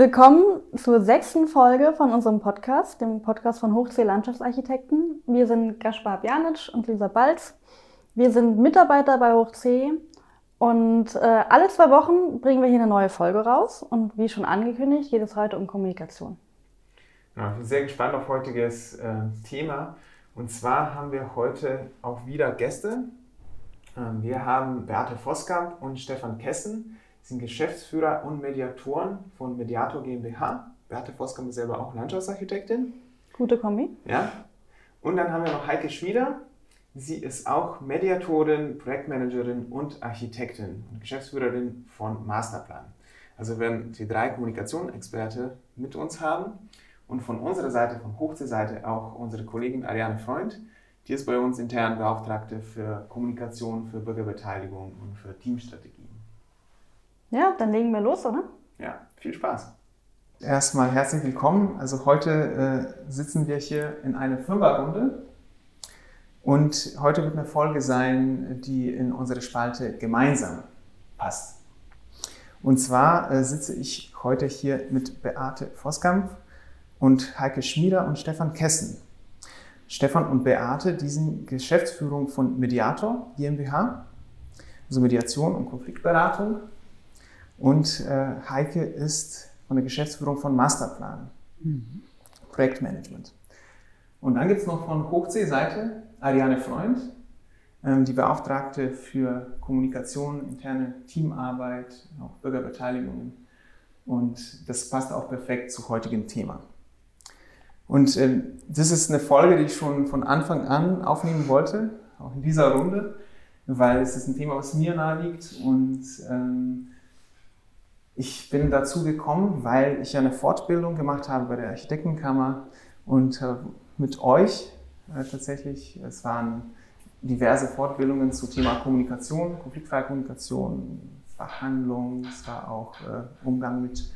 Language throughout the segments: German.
Willkommen zur sechsten Folge von unserem Podcast, dem Podcast von Hochsee Landschaftsarchitekten. Wir sind Gaspar Bjanic und Lisa Balz. Wir sind Mitarbeiter bei Hochsee und äh, alle zwei Wochen bringen wir hier eine neue Folge raus. Und wie schon angekündigt, geht es heute um Kommunikation. Ja, ich bin sehr gespannt auf heutiges äh, Thema. Und zwar haben wir heute auch wieder Gäste. Ähm, wir haben Beate Voskamp und Stefan Kessen, sind Geschäftsführer und Mediatoren von Mediator GmbH. Beate Voskamp ist selber auch Landschaftsarchitektin. Gute Kombi. Ja. Und dann haben wir noch Heike Schmieder. Sie ist auch Mediatorin, Projektmanagerin und Architektin und Geschäftsführerin von Masterplan. Also werden die drei Kommunikationsexperte mit uns haben und von unserer Seite, von Hochseeseite auch unsere Kollegin Ariane Freund, die ist bei uns intern Beauftragte für Kommunikation, für Bürgerbeteiligung und für Teamstrategien. Ja, dann legen wir los, oder? Ja, viel Spaß. Erstmal herzlich willkommen. Also heute äh, sitzen wir hier in einer Fünferrunde und heute wird eine Folge sein, die in unsere Spalte gemeinsam passt. Und zwar äh, sitze ich heute hier mit Beate Voskamp und Heike Schmieder und Stefan Kessen. Stefan und Beate, die sind Geschäftsführung von Mediator GmbH, also Mediation und Konfliktberatung. Und äh, Heike ist von der Geschäftsführung von Masterplan, mhm. Projektmanagement. Und dann gibt es noch von Hochsee-Seite Ariane Freund, ähm, die Beauftragte für Kommunikation, interne Teamarbeit, auch Bürgerbeteiligung. Und das passt auch perfekt zu heutigem Thema. Und äh, das ist eine Folge, die ich schon von Anfang an aufnehmen wollte, auch in dieser Runde, weil es ist ein Thema, was mir nahe liegt. Und ähm, ich bin dazu gekommen, weil ich eine Fortbildung gemacht habe bei der Architektenkammer und äh, mit euch äh, tatsächlich. Es waren diverse Fortbildungen zu Thema Kommunikation, konfliktfreie Kommunikation, Verhandlungen, es war auch äh, Umgang mit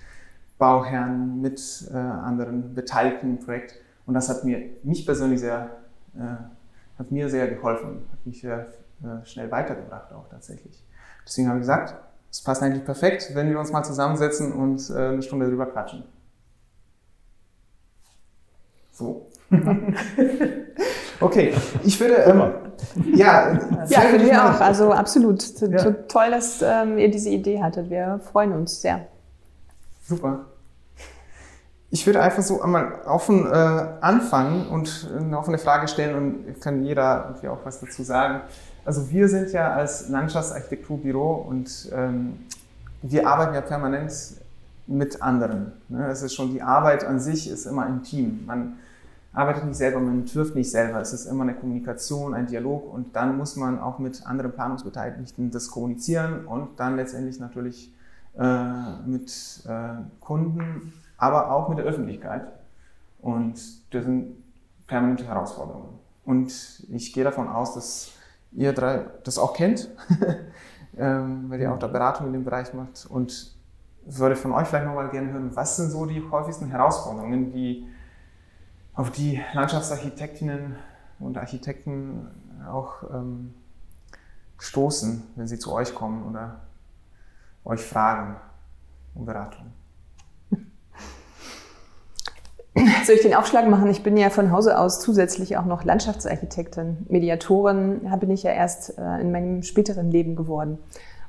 Bauherren, mit anderen Beteiligten im Projekt. Und das hat mir, mich persönlich sehr, hat mir sehr geholfen, hat mich sehr schnell weitergebracht auch tatsächlich. Deswegen habe ich gesagt, es passt eigentlich perfekt, wenn wir uns mal zusammensetzen und äh, eine Stunde drüber quatschen. So. okay, ich würde, ähm, ja, ja, finde ich auch. Also absolut. Ja. Toll, dass ähm, ihr diese Idee hattet. Wir freuen uns sehr. Super. Ich würde einfach so einmal offen äh, anfangen und eine offene Frage stellen und kann jeder irgendwie auch was dazu sagen. Also wir sind ja als Landschaftsarchitekturbüro und ähm, wir arbeiten ja permanent mit anderen. Ne? Es ist schon die Arbeit an sich ist immer ein Team. Man arbeitet nicht selber, man entwirft nicht selber. Es ist immer eine Kommunikation, ein Dialog und dann muss man auch mit anderen Planungsbeteiligten das kommunizieren und dann letztendlich natürlich äh, mit äh, Kunden, aber auch mit der Öffentlichkeit. Und das sind permanente Herausforderungen. Und ich gehe davon aus, dass ihr drei das auch kennt, ähm, weil ihr auch da Beratung in dem Bereich macht. Und würde von euch vielleicht nochmal gerne hören, was sind so die häufigsten Herausforderungen, die auf die Landschaftsarchitektinnen und Architekten auch ähm, stoßen, wenn sie zu euch kommen oder euch fragen um Beratung? Soll ich den Aufschlag machen? Ich bin ja von Hause aus zusätzlich auch noch Landschaftsarchitektin. Mediatorin bin ich ja erst äh, in meinem späteren Leben geworden.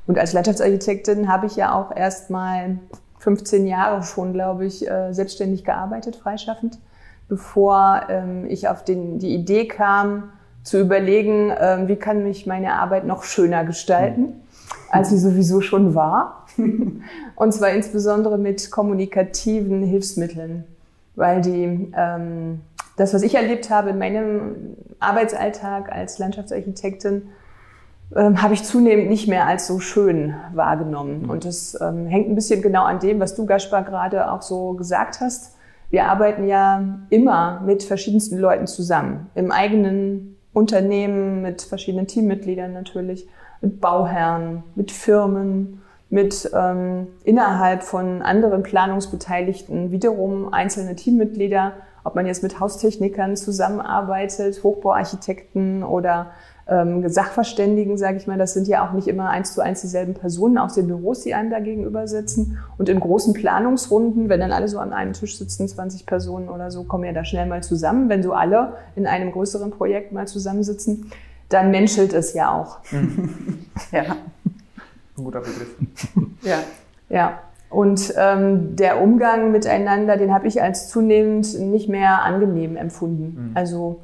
Und als Landschaftsarchitektin habe ich ja auch erst mal 15 Jahre schon, glaube ich, äh, selbstständig gearbeitet, freischaffend bevor ähm, ich auf den, die Idee kam, zu überlegen, ähm, wie kann mich meine Arbeit noch schöner gestalten, als sie sowieso schon war. Und zwar insbesondere mit kommunikativen Hilfsmitteln, weil die, ähm, das, was ich erlebt habe in meinem Arbeitsalltag als Landschaftsarchitektin, ähm, habe ich zunehmend nicht mehr als so schön wahrgenommen. Und das ähm, hängt ein bisschen genau an dem, was du, Gaspar, gerade auch so gesagt hast wir arbeiten ja immer mit verschiedensten Leuten zusammen. Im eigenen Unternehmen, mit verschiedenen Teammitgliedern natürlich, mit Bauherren, mit Firmen, mit ähm, innerhalb von anderen Planungsbeteiligten wiederum einzelne Teammitglieder, ob man jetzt mit Haustechnikern zusammenarbeitet, Hochbauarchitekten oder ähm, Sachverständigen, sage ich mal, das sind ja auch nicht immer eins zu eins dieselben Personen aus den Büros, die einem da gegenüber sitzen. Und in großen Planungsrunden, wenn dann alle so an einem Tisch sitzen, 20 Personen oder so, kommen ja da schnell mal zusammen. Wenn so alle in einem größeren Projekt mal zusammensitzen, dann menschelt es ja auch. ja. Ein guter Begriff. ja. Ja. Und ähm, der Umgang miteinander, den habe ich als zunehmend nicht mehr angenehm empfunden. Mhm. Also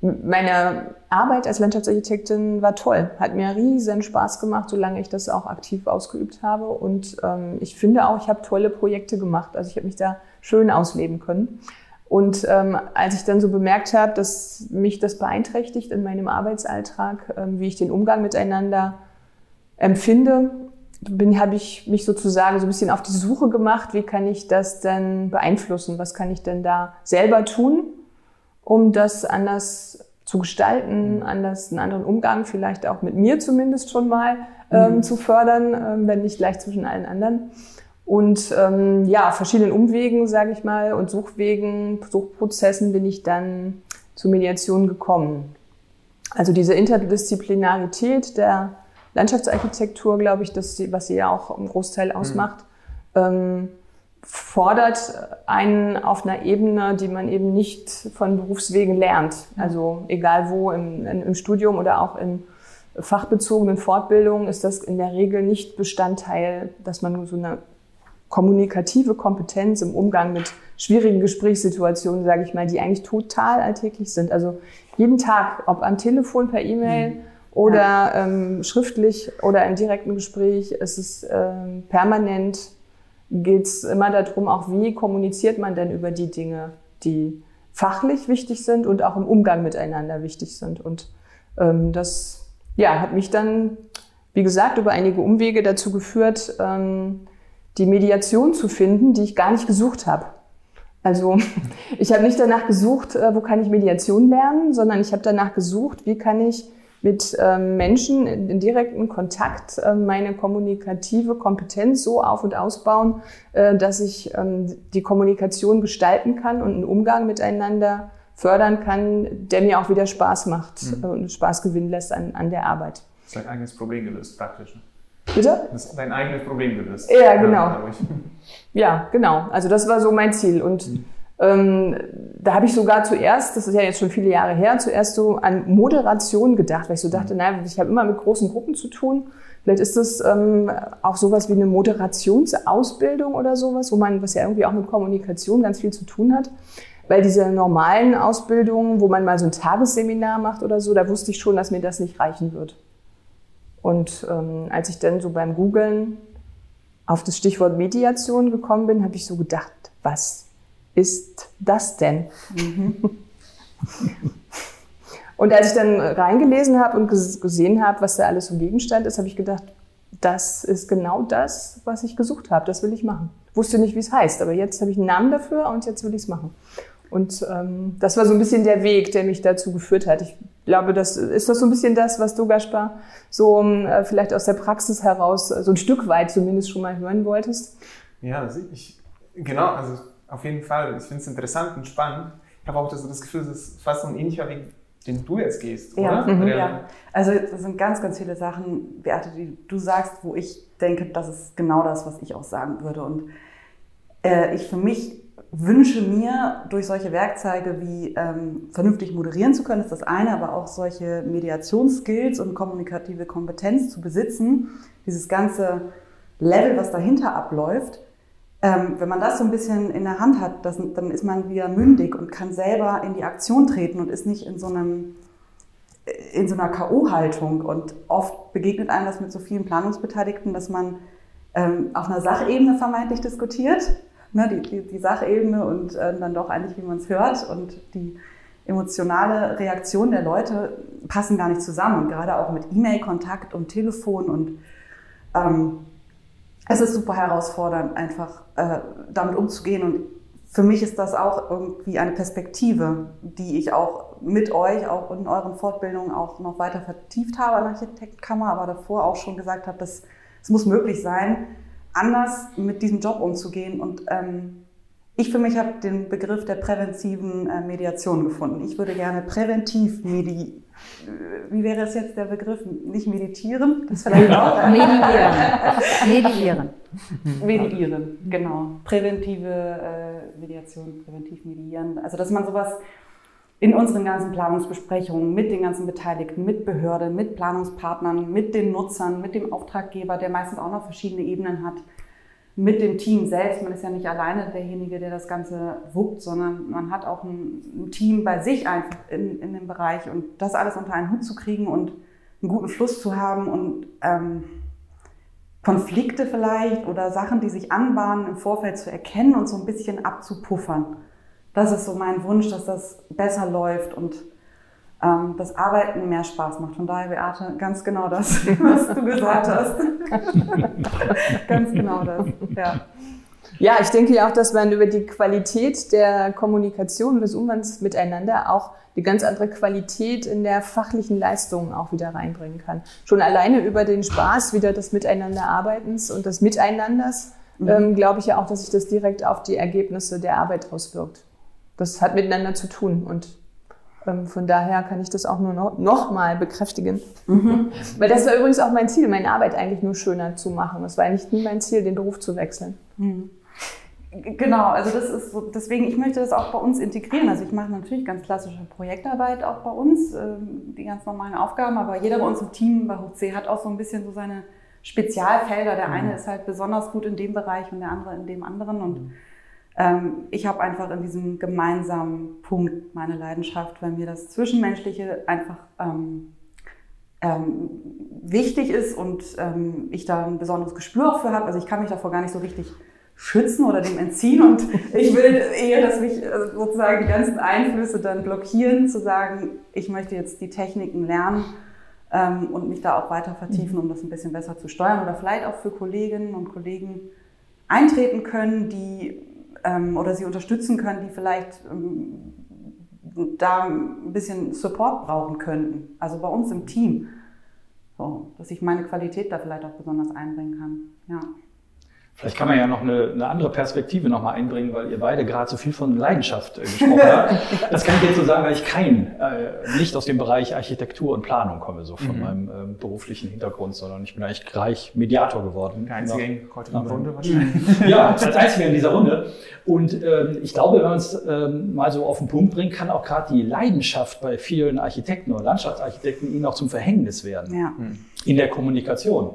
meine Arbeit als Landschaftsarchitektin war toll, hat mir riesen Spaß gemacht, solange ich das auch aktiv ausgeübt habe. Und ähm, ich finde auch, ich habe tolle Projekte gemacht. Also ich habe mich da schön ausleben können. Und ähm, als ich dann so bemerkt habe, dass mich das beeinträchtigt in meinem Arbeitsalltag, ähm, wie ich den Umgang miteinander empfinde, habe ich mich sozusagen so ein bisschen auf die Suche gemacht, wie kann ich das denn beeinflussen? Was kann ich denn da selber tun? um das anders zu gestalten, mhm. anders einen anderen Umgang vielleicht auch mit mir zumindest schon mal ähm, mhm. zu fördern, ähm, wenn nicht gleich zwischen allen anderen. Und ähm, ja, verschiedenen Umwegen, sage ich mal, und Suchwegen, Suchprozessen bin ich dann zur Mediation gekommen. Also diese Interdisziplinarität der Landschaftsarchitektur, glaube ich, das, was sie ja auch im Großteil mhm. ausmacht, mhm fordert einen auf einer Ebene, die man eben nicht von Berufswegen lernt. Also egal wo, im, im Studium oder auch in fachbezogenen Fortbildungen ist das in der Regel nicht Bestandteil, dass man so eine kommunikative Kompetenz im Umgang mit schwierigen Gesprächssituationen, sage ich mal, die eigentlich total alltäglich sind. Also jeden Tag, ob am Telefon, per E-Mail mhm. Oder ja. ähm, schriftlich oder im direkten Gespräch, ist es ähm, permanent geht es immer darum, auch wie kommuniziert man denn über die Dinge, die fachlich wichtig sind und auch im Umgang miteinander wichtig sind. Und ähm, das ja, hat mich dann, wie gesagt, über einige Umwege dazu geführt, ähm, die Mediation zu finden, die ich gar nicht gesucht habe. Also ich habe nicht danach gesucht, äh, wo kann ich Mediation lernen, sondern ich habe danach gesucht, wie kann ich mit ähm, Menschen in, in direkten Kontakt äh, meine kommunikative Kompetenz so auf und ausbauen, äh, dass ich ähm, die Kommunikation gestalten kann und einen Umgang miteinander fördern kann, der mir auch wieder Spaß macht mhm. äh, und Spaß gewinnen lässt an, an der Arbeit. Das ist dein eigenes Problem gelöst, praktisch. Bitte? Das ist dein eigenes Problem gelöst. Ja, genau. Ja, ja, genau. Also das war so mein Ziel. Und mhm. Ähm, da habe ich sogar zuerst, das ist ja jetzt schon viele Jahre her, zuerst so an Moderation gedacht, weil ich so dachte, naja, ich habe immer mit großen Gruppen zu tun. Vielleicht ist das ähm, auch sowas wie eine Moderationsausbildung oder sowas, wo man, was ja irgendwie auch mit Kommunikation ganz viel zu tun hat. Weil diese normalen Ausbildungen, wo man mal so ein Tagesseminar macht oder so, da wusste ich schon, dass mir das nicht reichen wird. Und ähm, als ich dann so beim Googlen auf das Stichwort Mediation gekommen bin, habe ich so gedacht, was ist das denn? Mhm. und als ich dann reingelesen habe und gesehen habe, was da alles so Gegenstand ist, habe ich gedacht, das ist genau das, was ich gesucht habe. Das will ich machen. Wusste nicht, wie es heißt, aber jetzt habe ich einen Namen dafür und jetzt will ich es machen. Und ähm, das war so ein bisschen der Weg, der mich dazu geführt hat. Ich glaube, das ist das so ein bisschen das, was du, Gaspar, so äh, vielleicht aus der Praxis heraus, so ein Stück weit zumindest schon mal hören wolltest. Ja, ich, genau, also auf jeden Fall. Ich finde es interessant und spannend. Ich habe auch das, das Gefühl, es ist fast so ein ähnlicher Weg, den du jetzt gehst, ja. oder? Mhm, ja. Also es sind ganz, ganz viele Sachen, Beate, die du sagst, wo ich denke, das ist genau das, was ich auch sagen würde. Und äh, ich für mich wünsche mir, durch solche Werkzeuge wie ähm, vernünftig moderieren zu können, ist das eine, aber auch solche Mediationsskills und kommunikative Kompetenz zu besitzen, dieses ganze Level, was dahinter abläuft, ähm, wenn man das so ein bisschen in der Hand hat, das, dann ist man wieder mündig und kann selber in die Aktion treten und ist nicht in so einem in so einer K.O.-Haltung. Und oft begegnet einem das mit so vielen Planungsbeteiligten, dass man ähm, auf einer Sachebene vermeintlich diskutiert, ne, die, die, die Sachebene und äh, dann doch eigentlich, wie man es hört und die emotionale Reaktion der Leute passen gar nicht zusammen. Und gerade auch mit E-Mail-Kontakt und Telefon und ähm, es ist super herausfordernd, einfach äh, damit umzugehen. Und für mich ist das auch irgendwie eine Perspektive, die ich auch mit euch, auch in euren Fortbildungen auch noch weiter vertieft habe an der Architektkammer, aber davor auch schon gesagt habe, dass es muss möglich sein, anders mit diesem Job umzugehen und ähm, ich für mich habe den Begriff der präventiven äh, Mediation gefunden. Ich würde gerne präventiv medi äh, wie wäre es jetzt der Begriff? Nicht meditieren? Das vielleicht auch. Mediieren. Mediieren. Mediieren, genau. Präventive äh, Mediation, präventiv mediieren. Also, dass man sowas in unseren ganzen Planungsbesprechungen mit den ganzen Beteiligten, mit Behörde, mit Planungspartnern, mit den Nutzern, mit dem Auftraggeber, der meistens auch noch verschiedene Ebenen hat, mit dem Team selbst. Man ist ja nicht alleine derjenige, der das Ganze wuppt, sondern man hat auch ein, ein Team bei sich einfach in, in dem Bereich und das alles unter einen Hut zu kriegen und einen guten Fluss zu haben und ähm, Konflikte vielleicht oder Sachen, die sich anbahnen, im Vorfeld zu erkennen und so ein bisschen abzupuffern das ist so mein Wunsch, dass das besser läuft und ähm, das Arbeiten mehr Spaß macht. Von daher, Beate, ganz genau das, was du gesagt hast. ganz genau das, ja. Ja, ich denke ja auch, dass man über die Qualität der Kommunikation und des Umgangs miteinander auch eine ganz andere Qualität in der fachlichen Leistung auch wieder reinbringen kann. Schon alleine über den Spaß wieder des Miteinanderarbeitens und des Miteinanders mhm. ähm, glaube ich ja auch, dass sich das direkt auf die Ergebnisse der Arbeit auswirkt das hat miteinander zu tun und von daher kann ich das auch nur noch, noch mal bekräftigen. Mhm. Weil das war übrigens auch mein Ziel, meine Arbeit eigentlich nur schöner zu machen. Es war eigentlich nie mein Ziel, den Beruf zu wechseln. Mhm. Genau, also das ist so, deswegen, ich möchte das auch bei uns integrieren. Also ich mache natürlich ganz klassische Projektarbeit auch bei uns, ähm, die ganz normalen Aufgaben, aber jeder bei uns im Team bei HC hat auch so ein bisschen so seine Spezialfelder. Der eine mhm. ist halt besonders gut in dem Bereich und der andere in dem anderen und mhm ähm, ich habe einfach in diesem gemeinsamen Punkt meine Leidenschaft, weil mir das Zwischenmenschliche einfach ähm, ähm, wichtig ist und ähm, ich da ein besonderes Gespür auch für habe. Also ich kann mich davor gar nicht so richtig schützen oder dem entziehen und ich will eher, dass mich äh, sozusagen die ganzen Einflüsse dann blockieren, zu sagen, ich möchte jetzt die Techniken lernen ähm, und mich da auch weiter vertiefen, um das ein bisschen besser zu steuern oder vielleicht auch für Kolleginnen und Kollegen eintreten können, die ähm, oder sie unterstützen können, die vielleicht ähm, da ein bisschen Support brauchen könnten. Also bei uns im Team. So, dass ich meine Qualität da vielleicht auch besonders einbringen kann. Ja. Vielleicht kann man ja noch eine, eine andere Perspektive nochmal einbringen, weil ihr beide gerade so viel von Leidenschaft äh, gesprochen habt. Das kann ich jetzt so sagen, weil ich kein, äh, nicht aus dem Bereich Architektur und Planung komme, so von mhm. meinem äh, beruflichen Hintergrund, sondern ich bin eigentlich gleich Mediator geworden. Der Einzige heute in der Runde wahrscheinlich. Ja, als Einziger in dieser Runde. Und ähm, ich glaube, wenn man es ähm, mal so auf den Punkt bringt, kann auch gerade die Leidenschaft bei vielen Architekten oder Landschaftsarchitekten ihnen auch zum Verhängnis werden. Ja. In der Kommunikation.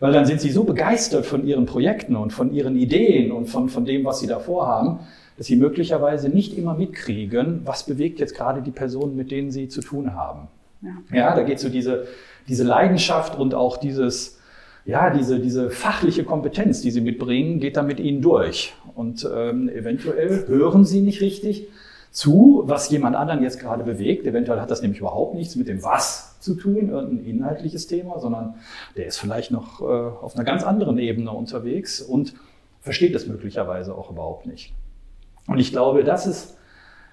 Weil dann sind sie so begeistert von ihren Projekten und von ihren Ideen und von, von dem, was sie da vorhaben, dass sie möglicherweise nicht immer mitkriegen, was bewegt jetzt gerade die Personen, mit denen sie zu tun haben. Ja, ja da geht so diese, diese Leidenschaft und auch dieses, ja, diese, diese fachliche Kompetenz, die sie mitbringen, geht da mit ihnen durch. Und ähm, eventuell hören sie nicht richtig zu, was jemand anderen jetzt gerade bewegt. Eventuell hat das nämlich überhaupt nichts mit dem Was zu tun, irgendein inhaltliches Thema, sondern der ist vielleicht noch äh, auf einer ganz anderen Ebene unterwegs und versteht es möglicherweise auch überhaupt nicht. Und ich glaube, das ist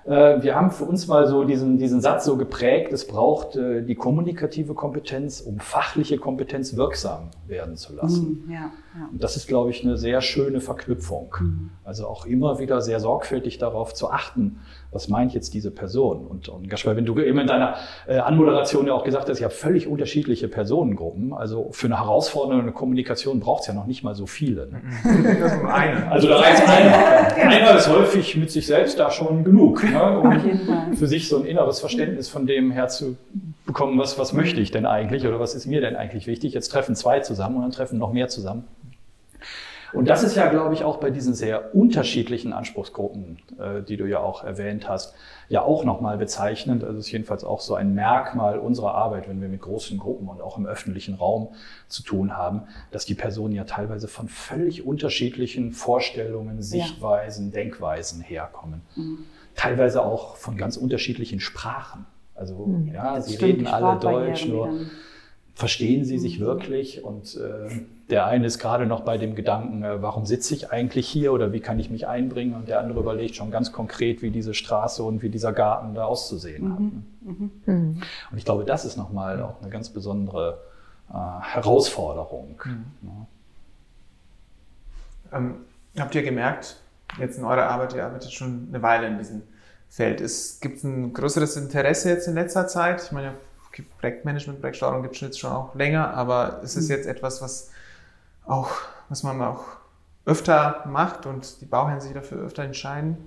äh, wir haben für uns mal so diesen, diesen Satz so geprägt, es braucht äh, die kommunikative Kompetenz, um fachliche Kompetenz wirksam werden zu lassen. Mm, ja, ja. Und das ist, glaube ich, eine sehr schöne Verknüpfung. Mm. Also auch immer wieder sehr sorgfältig darauf zu achten, was meint jetzt diese Person? Und, und Gaspar, wenn du eben in deiner äh, Anmoderation ja auch gesagt hast, ich habe völlig unterschiedliche Personengruppen. Also für eine herausfordernde Kommunikation braucht es ja noch nicht mal so viele. Ne? Eine. Also da reicht einer. Einer ist häufig mit sich selbst da schon genug, ne? um für sich so ein inneres Verständnis von dem herzubekommen, was, was möchte ich denn eigentlich oder was ist mir denn eigentlich wichtig. Jetzt treffen zwei zusammen und dann treffen noch mehr zusammen. Und das ist ja, glaube ich, auch bei diesen sehr unterschiedlichen Anspruchsgruppen, äh, die du ja auch erwähnt hast, ja auch nochmal bezeichnend. Also es ist jedenfalls auch so ein Merkmal unserer Arbeit, wenn wir mit großen Gruppen und auch im öffentlichen Raum zu tun haben, dass die Personen ja teilweise von völlig unterschiedlichen Vorstellungen, Sichtweisen, ja. Denkweisen herkommen. Mhm. Teilweise auch von ganz unterschiedlichen Sprachen. Also mhm. ja, sie reden alle Deutsch, nur verstehen sie sich mhm. wirklich und äh, der eine ist gerade noch bei dem Gedanken, äh, warum sitze ich eigentlich hier oder wie kann ich mich einbringen? Und der andere überlegt schon ganz konkret, wie diese Straße und wie dieser Garten da auszusehen mhm. hat. Ne? Mhm. mhm. Und ich glaube, das ist nochmal auch eine ganz besondere äh, Herausforderung. Mhm. Ja. Ähm, habt ihr gemerkt, jetzt in eurer Arbeit, ihr arbeitet schon eine Weile in diesem Feld. Es gibt ein größeres Interesse jetzt in letzter Zeit. Ich meine, Projektmanagement, Projektsteuerung gibt es jetzt schon auch länger, aber es ist jetzt etwas, was auch, was man auch öfter macht und die Bauherren sich dafür öfter entscheiden?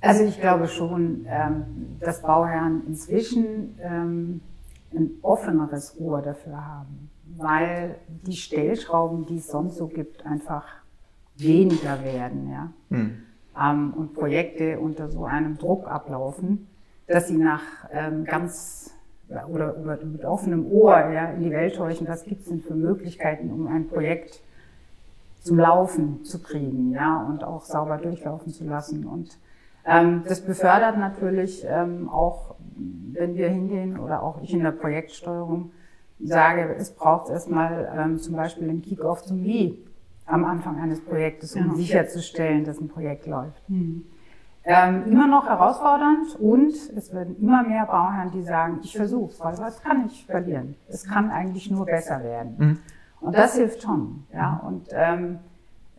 Also ich glaube schon, ähm, dass Bauherren inzwischen ähm, ein offeneres Ohr dafür haben, weil die Stellschrauben, die es sonst so gibt, einfach weniger werden, ja. Hm. Ähm, und Projekte unter so einem Druck ablaufen, dass sie nach ganz oder, oder mit offenem Ohr ja, in die Welt horchen, was gibt es denn für Möglichkeiten, um ein Projekt zum Laufen zu kriegen, ja, und auch sauber durchlaufen zu lassen. Und ähm, das befördert natürlich ähm, auch, wenn wir hingehen oder auch ich in der Projektsteuerung sage, es braucht erstmal ähm, zum Beispiel einen Kick-off zum Wie am Anfang eines Projektes, um ja. sicherzustellen, dass ein Projekt läuft. Mhm. Ähm, immer noch herausfordernd und es werden immer mehr Bauherren, die sagen, ich versuche es, weil was kann ich verlieren? Es kann eigentlich nur besser werden. Mhm. Und das hilft schon. Ja? Und ähm,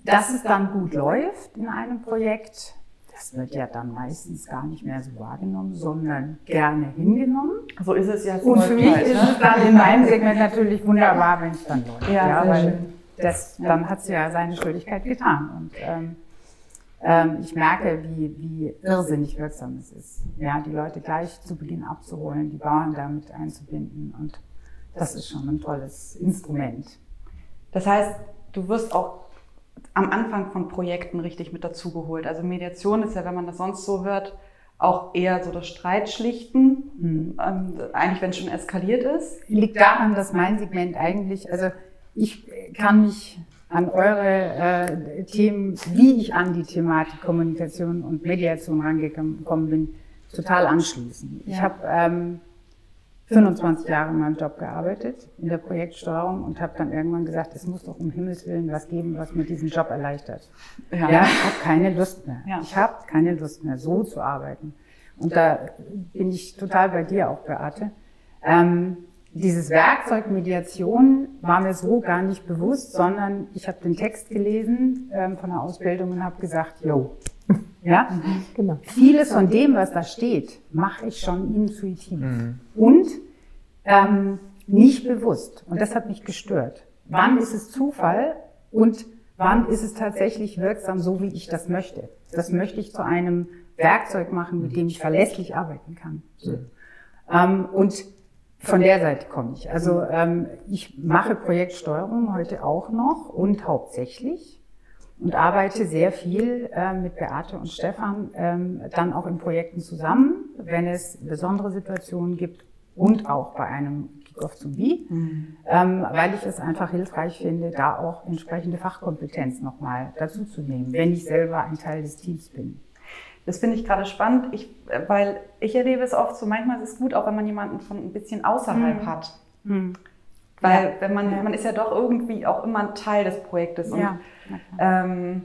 dass es dann gut läuft in einem Projekt, das wird ja dann meistens gar nicht mehr so wahrgenommen, sondern gerne hingenommen. So ist es ja. Und für mich ist es dann in meinem Segment natürlich wunderbar, wenn es dann läuft. Ja, ja weil schön. das, dann hat es ja seine Schuldigkeit getan. Und ähm, ich merke, wie, wie irrsinnig wirksam es ist, ja, die Leute gleich zu Beginn abzuholen, die Bauern damit einzubinden. Und das ist schon ein tolles Instrument. Das heißt, du wirst auch am Anfang von Projekten richtig mit dazugeholt. Also Mediation ist ja, wenn man das sonst so hört, auch eher so das Streitschlichten, hm. ähm, eigentlich wenn es schon eskaliert ist. Liegt daran, dass mein Segment eigentlich, also ich kann mich an eure äh, Themen, wie ich an die Thematik Kommunikation und Mediation rangekommen bin, total anschließen. Ich habe ähm, 25 Jahre in meinem Job gearbeitet, in der Projektsteuerung und habe dann irgendwann gesagt, es muss doch um Himmels Willen was geben, was mir diesen Job erleichtert. Ja, ja ich habe keine Lust mehr. Ja. Ich habe keine Lust mehr, so zu arbeiten. Und da bin ich total bei dir auch, Beate. Ähm, dieses Werkzeug Mediation war mir so gar nicht bewusst, sondern ich habe den Text gelesen ähm, von der Ausbildung und habe gesagt, yo, ja, mhm, genau. Vieles von dem, was da steht, mache ich schon intuitiv mhm. und ähm, nicht bewusst. Und das hat mich gestört. Wann ist es Zufall und wann ist es tatsächlich wirksam, so wie ich das möchte? Das möchte ich zu einem Werkzeug machen, mit dem ich verlässlich arbeiten kann. So. Ähm, und von der Seite komme ich. Also ähm, ich mache Projektsteuerung heute auch noch und hauptsächlich und arbeite sehr viel äh, mit Beate und Stefan ähm, dann auch in Projekten zusammen, wenn es besondere Situationen gibt und auch bei einem Kickoff zum Wie, mhm. ähm, weil ich es einfach hilfreich finde, da auch entsprechende Fachkompetenz nochmal dazu zu nehmen, wenn ich selber ein Teil des Teams bin. Das finde ich gerade spannend, ich, weil ich erlebe es oft so, manchmal ist es gut, auch wenn man jemanden von ein bisschen außerhalb mhm. hat. Mhm. Weil ja. wenn man, ja. man ist ja doch irgendwie auch immer ein Teil des Projektes. Und, ja. ähm,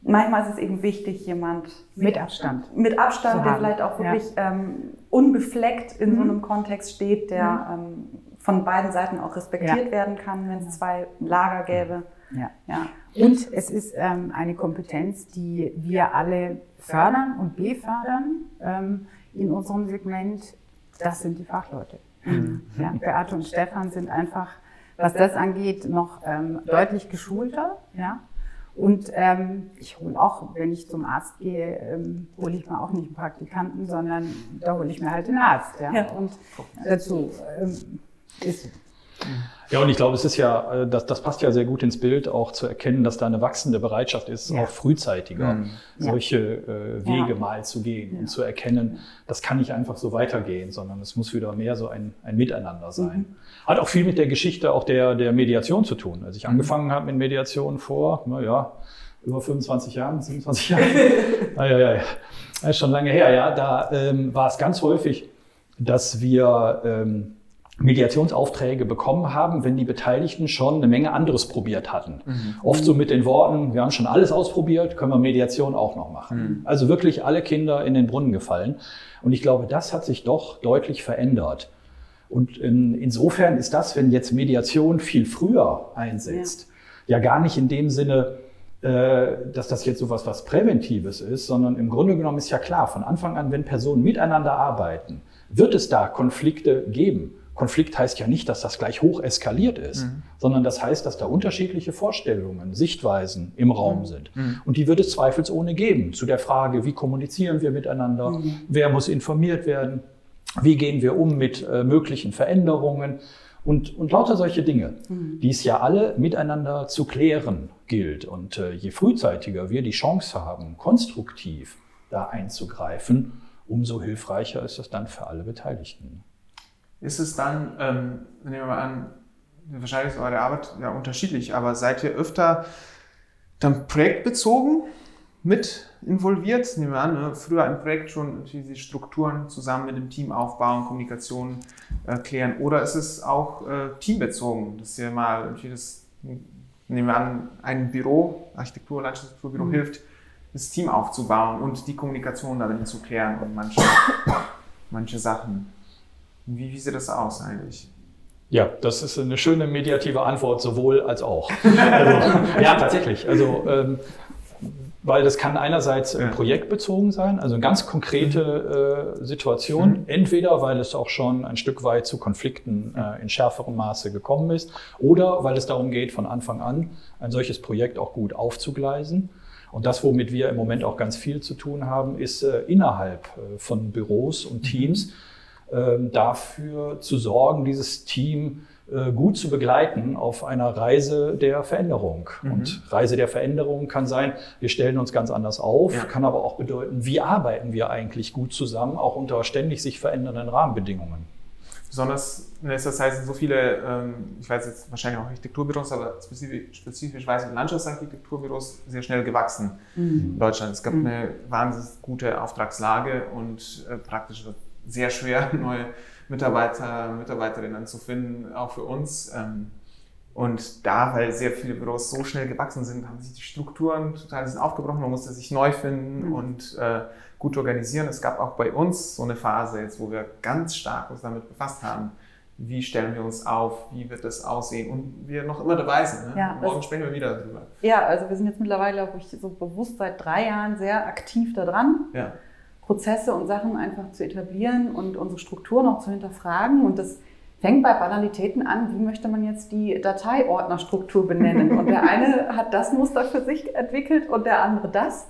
manchmal ist es eben wichtig, jemand mit Abstand, mit Abstand, der vielleicht auch wirklich ähm, unbefleckt in mhm. so einem Kontext steht, der mhm. ähm, von beiden Seiten auch respektiert werden kann, wenn es zwei Lager gäbe. Ja. ja. Und es ist ähm, eine Kompetenz, die wir alle fördern und befördern ähm, in unserem Segment. Das sind die Fachleute. Mhm. Ja, Beate und Stefan sind einfach, was das angeht, noch ähm, deutlich geschulter. Ja. Und ähm, ich hole auch, wenn ich zum Arzt gehe, ähm, hole ich mir auch nicht einen Praktikanten, sondern da hole ich mir halt den Arzt. Ja. ja. Und dazu ähm, ist ja, und ich glaube, es ist ja, äh, das, das passt ja sehr gut ins Bild, auch zu erkennen, dass da eine wachsende Bereitschaft ist, ja. auch frühzeitiger mhm. solche äh, Wege ja. mal zu gehen ja. und zu erkennen, das kann nicht einfach so weitergehen, sondern es muss wieder mehr so ein, ein Miteinander sein. Mhm. Hat auch viel mit der Geschichte auch der, der Mediation zu tun. Als ich mhm. angefangen habe mit Mediation vor, naja, über 25 Jahren, 27 Jahren, ja, ja, ist schon lange her, ja, da ähm, war es ganz häufig, dass wir ähm, Mediationsaufträge bekommen haben, wenn die Beteiligten schon eine Menge anderes probiert hatten. Mhm. Oft so mit den Worten, wir haben schon alles ausprobiert, können wir Mediation auch noch machen. Mhm. Also wirklich alle Kinder in den Brunnen gefallen. Und ich glaube, das hat sich doch deutlich verändert. Und in, insofern ist das, wenn jetzt Mediation viel früher einsetzt, ja, ja gar nicht in dem Sinne äh, dass das jetzt sowas was Präventives ist, sondern im Grunde genommen ist ja klar, von Anfang an, wenn Personen miteinander arbeiten, wird es da Konflikte geben. Konflikt heißt ja nicht, dass das gleich hoch eskaliert ist, mhm. sondern das heißt, dass da unterschiedliche Vorstellungen, Sichtweisen im Raum mhm. sind. Mhm. Und die wird es zweifelsohne geben zu der Frage, wie kommunizieren wir miteinander, mhm. wer muss informiert werden, wie gehen wir um mit äh, möglichen Veränderungen und, und lauter solche Dinge, mhm. die es ja alle miteinander zu klären gilt. Und äh, je frühzeitiger wir die Chance haben, konstruktiv da einzugreifen, umso hilfreicher ist es dann für alle Beteiligten ist es dann, ähm, nehmen wir mal an, wahrscheinlich ist eure Arbeit ja unterschiedlich, aber seid ihr öfter dann projektbezogen mit involviert? Nehmen wir an, ne? früher ein Projekt schon diese Strukturen zusammen mit dem Team aufbauen, Kommunikation äh, oder ist es auch äh, teambezogen, dass ihr mal irgendwie das, nehmen wir an, ein Büro, Architektur, Landschaftsbüro mhm. hilft, das Team aufzubauen und die Kommunikation darin zu klären und manche, manche Sachen. Wie, wie sieht das aus eigentlich? Ja, das ist eine schöne mediative Antwort, sowohl als auch. Also, ja, tatsächlich. Also, ähm, weil das kann einerseits äh, projektbezogen sein, also eine ganz konkrete äh, Situation, mhm. entweder weil es auch schon ein Stück weit zu Konflikten äh, in schärferem Maße gekommen ist, oder weil es darum geht, von Anfang an ein solches Projekt auch gut aufzugleisen. Und das, womit wir im Moment auch ganz viel zu tun haben, ist äh, innerhalb äh, von Büros und Teams. Ähm, dafür zu sorgen, dieses Team äh, gut zu begleiten auf einer Reise der Veränderung. Mhm. Und Reise der Veränderung kann sein, wir stellen uns ganz anders auf, ja. kann aber auch bedeuten, wie arbeiten wir eigentlich gut zusammen, auch unter ständig sich verändernden Rahmenbedingungen. Besonders, das heißt, so viele, ähm, ich weiß jetzt wahrscheinlich auch Architekturbüros, aber spezifisch, spezifisch weiß ich, Landschaftsarchitekturbüros sehr schnell gewachsen mhm. in Deutschland. Es gab mhm. eine wahnsinnig gute Auftragslage und äh, praktisch sehr schwer, neue Mitarbeiter, Mitarbeiterinnen zu finden, auch für uns. Ähm, und da, weil sehr viele Büros so schnell gewachsen sind, haben sich die Strukturen total sind aufgebrochen. Man musste sich neu finden mhm. und äh, gut organisieren. Es gab auch bei uns so eine Phase jetzt, wo wir ganz stark uns damit befasst haben. Wie stellen wir uns auf? Wie wird das aussehen? Und wir noch immer dabei sind. Ne? Ja, Morgen sprechen wir wieder darüber. Ja, also wir sind jetzt mittlerweile, glaube ich, so bewusst seit drei Jahren sehr aktiv da dran. Ja. Prozesse und Sachen einfach zu etablieren und unsere Strukturen auch zu hinterfragen. Und das fängt bei Banalitäten an, wie möchte man jetzt die Dateiordnerstruktur benennen. Und der eine hat das Muster für sich entwickelt und der andere das.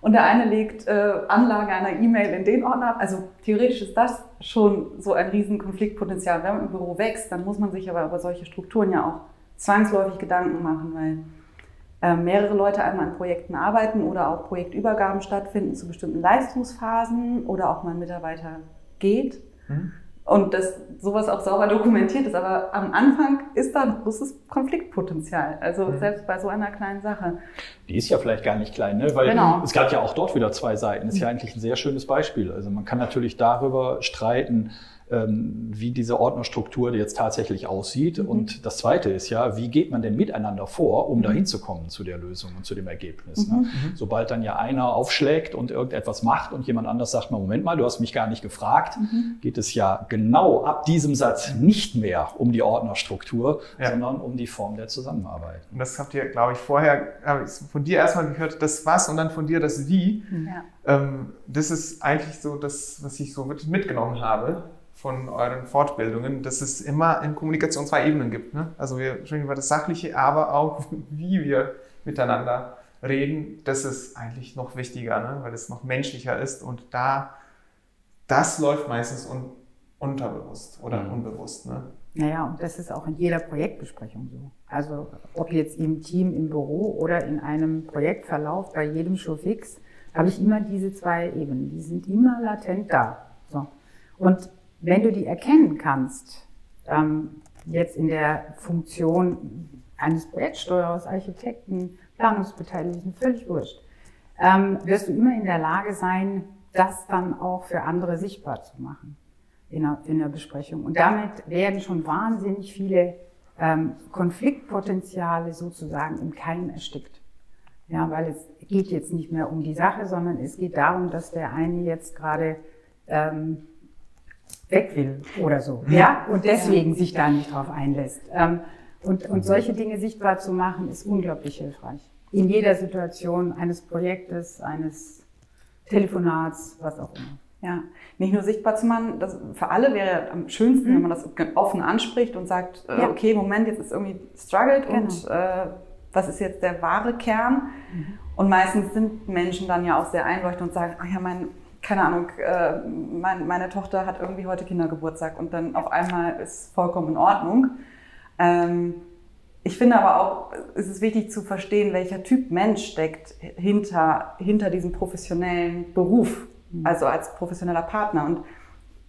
Und der eine legt äh, Anlage einer E-Mail in den Ordner ab. Also theoretisch ist das schon so ein riesen Konfliktpotenzial. Wenn man im Büro wächst, dann muss man sich aber über solche Strukturen ja auch zwangsläufig Gedanken machen, weil mehrere Leute einmal an Projekten arbeiten oder auch Projektübergaben stattfinden zu bestimmten Leistungsphasen oder auch mal ein Mitarbeiter geht. Mhm. Und dass sowas auch sauber dokumentiert ist. Aber am Anfang ist da ein großes Konfliktpotenzial. Also mhm. selbst bei so einer kleinen Sache. Die ist ja vielleicht gar nicht klein, ne? weil genau. es gab ja auch dort wieder zwei Seiten. Das ist ja eigentlich ein sehr schönes Beispiel. Also man kann natürlich darüber streiten, wie diese Ordnerstruktur jetzt tatsächlich aussieht. Mhm. Und das Zweite ist ja, wie geht man denn miteinander vor, um mhm. dahin zu kommen zu der Lösung und zu dem Ergebnis. Mhm. Ne? Sobald dann ja einer aufschlägt und irgendetwas macht und jemand anders sagt, mal, Moment mal, du hast mich gar nicht gefragt, mhm. geht es ja genau ab diesem Satz nicht mehr um die Ordnerstruktur, ja. sondern um die Form der Zusammenarbeit. Und das habt ihr, glaube ich, vorher von dir erstmal gehört, das was und dann von dir das wie. Ja. Ähm, das ist eigentlich so das, was ich so mitgenommen habe von euren Fortbildungen, dass es immer in Kommunikation zwei Ebenen gibt. Ne? Also wir sprechen über das Sachliche, aber auch wie wir miteinander reden. Das ist eigentlich noch wichtiger, ne? weil es noch menschlicher ist und da das läuft meistens un unterbewusst oder mhm. unbewusst. Ne? Naja, und das ist auch in jeder Projektbesprechung so. Also ob jetzt im Team, im Büro oder in einem Projektverlauf, bei jedem Showfix, habe ich immer diese zwei Ebenen. Die sind immer latent da. So. Und wenn du die erkennen kannst, ähm, jetzt in der Funktion eines Projektsteuerers, Architekten, Planungsbeteiligten, völlig wurscht, ähm, wirst du immer in der Lage sein, das dann auch für andere sichtbar zu machen in der, in der Besprechung. Und damit werden schon wahnsinnig viele ähm, Konfliktpotenziale sozusagen im Keim erstickt. Ja, weil es geht jetzt nicht mehr um die Sache, sondern es geht darum, dass der eine jetzt gerade ähm, weg will oder so. Ja, und deswegen sich da nicht drauf einlässt. Ähm, und, und solche Dinge sichtbar zu machen, ist unglaublich hilfreich. in jeder Situation eines Projektes, eines Telefonats, was auch immer. Ja, nicht nur sichtbar zu machen, das für alle wäre am schönsten, mhm. wenn man das offen anspricht und sagt, äh, ja. okay, Moment, jetzt ist irgendwie struggled genau. und äh, was ist jetzt der wahre Kern? Mhm. Und meistens sind Menschen dann ja auch sehr einleuchtend und sagen, ach ja, mein, keine Ahnung, äh, mein, meine Tochter hat irgendwie heute Kindergeburtstag und dann auf einmal ist vollkommen in Ordnung. Ähm, ich finde aber auch, es ist wichtig zu verstehen, welcher Typ Mensch steckt hinter, hinter diesem professionellen Beruf, mhm. also als professioneller Partner. Und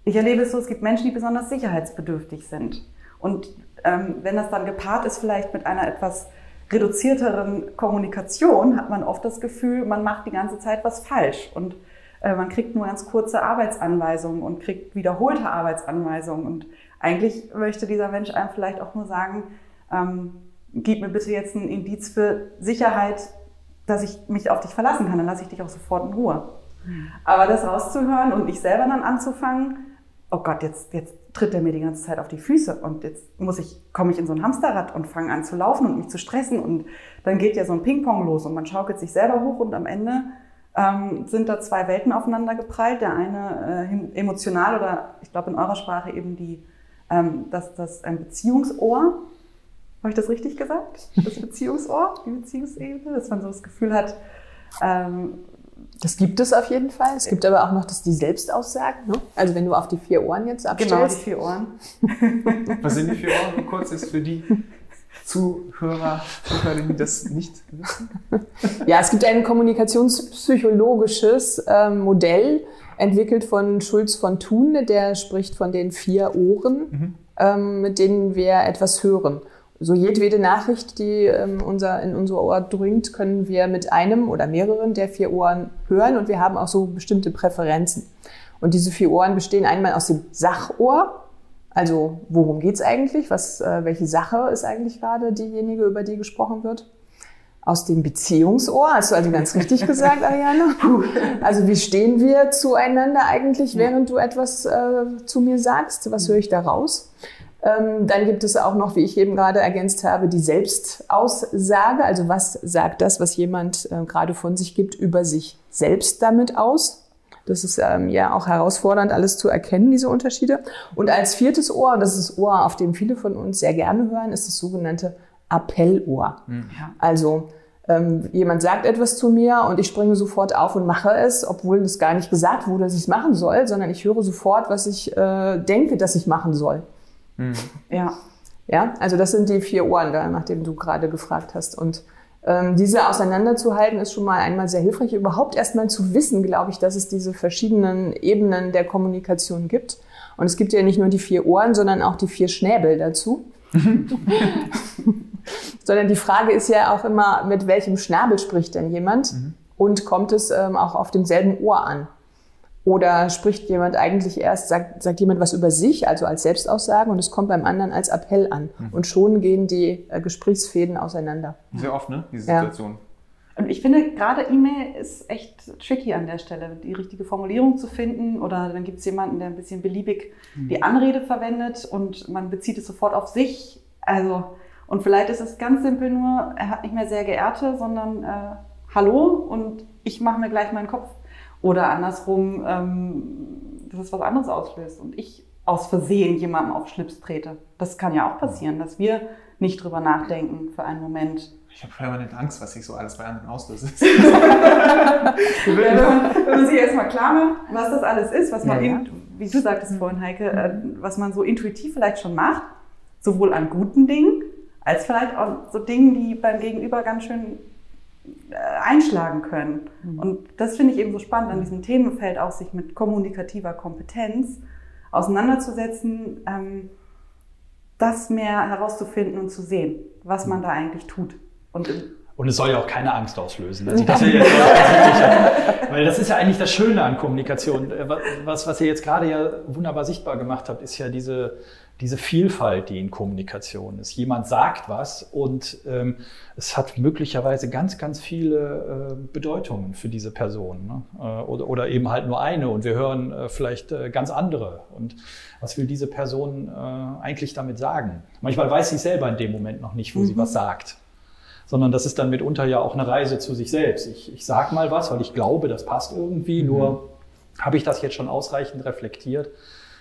ich erlebe es so, es gibt Menschen, die besonders sicherheitsbedürftig sind. Und ähm, wenn das dann gepaart ist vielleicht mit einer etwas reduzierteren Kommunikation, hat man oft das Gefühl, man macht die ganze Zeit was falsch. Und man kriegt nur ganz kurze Arbeitsanweisungen und kriegt wiederholte Arbeitsanweisungen. Und eigentlich möchte dieser Mensch einem vielleicht auch nur sagen, ähm, gib mir bitte jetzt ein Indiz für Sicherheit, dass ich mich auf dich verlassen kann, dann lasse ich dich auch sofort in Ruhe. Mhm. Aber das rauszuhören und nicht selber dann anzufangen, oh Gott, jetzt, jetzt tritt er mir die ganze Zeit auf die Füße und jetzt muss ich, komme ich in so ein Hamsterrad und fange an zu laufen und mich zu stressen und dann geht ja so ein Ping-Pong los und man schaukelt sich selber hoch und am Ende ähm, sind da zwei Welten aufeinander geprallt. Der eine äh, emotional oder ich glaube in eurer Sprache eben die, ähm, das, das ein Beziehungsohr. Habe ich das richtig gesagt? Das Beziehungsohr, die Beziehungsebene, dass man so das Gefühl hat, ähm, das gibt es auf jeden Fall. Es gibt aber auch noch das, die Selbstaussagen. Ne? Also wenn du auf die vier Ohren jetzt abstellst. Genau, die vier Ohren. Was sind die vier Ohren? Kurz ist für die Zuhörer, Zuhörerinnen, die das nicht wissen? Ja, es gibt ein kommunikationspsychologisches ähm, Modell, entwickelt von Schulz von Thun, der spricht von den vier Ohren, mhm. ähm, mit denen wir etwas hören. So jedwede Nachricht, die ähm, unser, in unser Ohr dringt, können wir mit einem oder mehreren der vier Ohren hören und wir haben auch so bestimmte Präferenzen. Und diese vier Ohren bestehen einmal aus dem Sachohr, also worum geht's eigentlich? Was, äh, welche Sache ist eigentlich gerade diejenige, über die gesprochen wird? Aus dem Beziehungsohr, hast du also ganz richtig gesagt, Ariane. Also wie stehen wir zueinander eigentlich, während du etwas äh, zu mir sagst? Was höre ich da raus? Ähm, dann gibt es auch noch, wie ich eben gerade ergänzt habe, die Selbstaussage. Also was sagt das, was jemand äh, gerade von sich gibt, über sich selbst damit aus? Das ist ähm, ja auch herausfordernd, alles zu erkennen, diese Unterschiede. Und als viertes Ohr, und das ist das Ohr, auf dem viele von uns sehr gerne hören, ist das sogenannte Appellohr. Mhm. Also ähm, jemand sagt etwas zu mir und ich springe sofort auf und mache es, obwohl es gar nicht gesagt wurde, dass ich es machen soll, sondern ich höre sofort, was ich äh, denke, dass ich machen soll. Mhm. Ja. Ja, also das sind die vier Ohren, da, nachdem du gerade gefragt hast. Und diese auseinanderzuhalten ist schon mal einmal sehr hilfreich. Überhaupt erstmal zu wissen, glaube ich, dass es diese verschiedenen Ebenen der Kommunikation gibt. Und es gibt ja nicht nur die vier Ohren, sondern auch die vier Schnäbel dazu. sondern die Frage ist ja auch immer, mit welchem Schnabel spricht denn jemand? Mhm. Und kommt es ähm, auch auf demselben Ohr an? Oder spricht jemand eigentlich erst, sagt, sagt jemand was über sich, also als Selbstaussage, und es kommt beim anderen als Appell an. Mhm. Und schon gehen die äh, Gesprächsfäden auseinander. Sehr oft, ne? Diese Situation. Ja. Und ich finde, gerade E-Mail ist echt tricky an der Stelle, die richtige Formulierung zu finden. Oder dann gibt es jemanden, der ein bisschen beliebig mhm. die Anrede verwendet und man bezieht es sofort auf sich. Also, und vielleicht ist es ganz simpel nur, er hat nicht mehr sehr geehrte, sondern äh, Hallo und ich mache mir gleich meinen Kopf oder andersrum, ähm, dass es was anderes auslöst und ich aus Versehen jemandem auf Schlips trete. Das kann ja auch passieren, dass wir nicht drüber nachdenken für einen Moment. Ich habe permanent Angst, was ich so alles bei anderen auslöse. wenn, man, wenn man sich erstmal klar macht, was das alles ist, was man, ja, ja. wie du sagtest vorhin, Heike, äh, was man so intuitiv vielleicht schon macht, sowohl an guten Dingen, als vielleicht auch so Dingen, die beim Gegenüber ganz schön einschlagen können. Mhm. Und das finde ich eben so spannend an diesem Themenfeld, auch sich mit kommunikativer Kompetenz auseinanderzusetzen, ähm, das mehr herauszufinden und zu sehen, was man da eigentlich tut. Und und es soll ja auch keine Angst auslösen. Also das jetzt weil das ist ja eigentlich das Schöne an Kommunikation. Äh, was, was ihr jetzt gerade ja wunderbar sichtbar gemacht habt, ist ja diese, diese Vielfalt, die in Kommunikation ist. Jemand sagt was und ähm, es hat möglicherweise ganz, ganz viele äh, Bedeutungen für diese Person. Ne? Äh, oder, oder eben halt nur eine und wir hören äh, vielleicht äh, ganz andere. Und was will diese Person äh, eigentlich damit sagen? Manchmal weiß sie selber in dem Moment noch nicht, wo mhm. sie was sagt. sondern das ist dann mitunter ja auch eine Reise zu sich selbst. Ich, ich sage mal was, weil ich glaube, das passt irgendwie, mhm. nur habe ich das jetzt schon ausreichend reflektiert,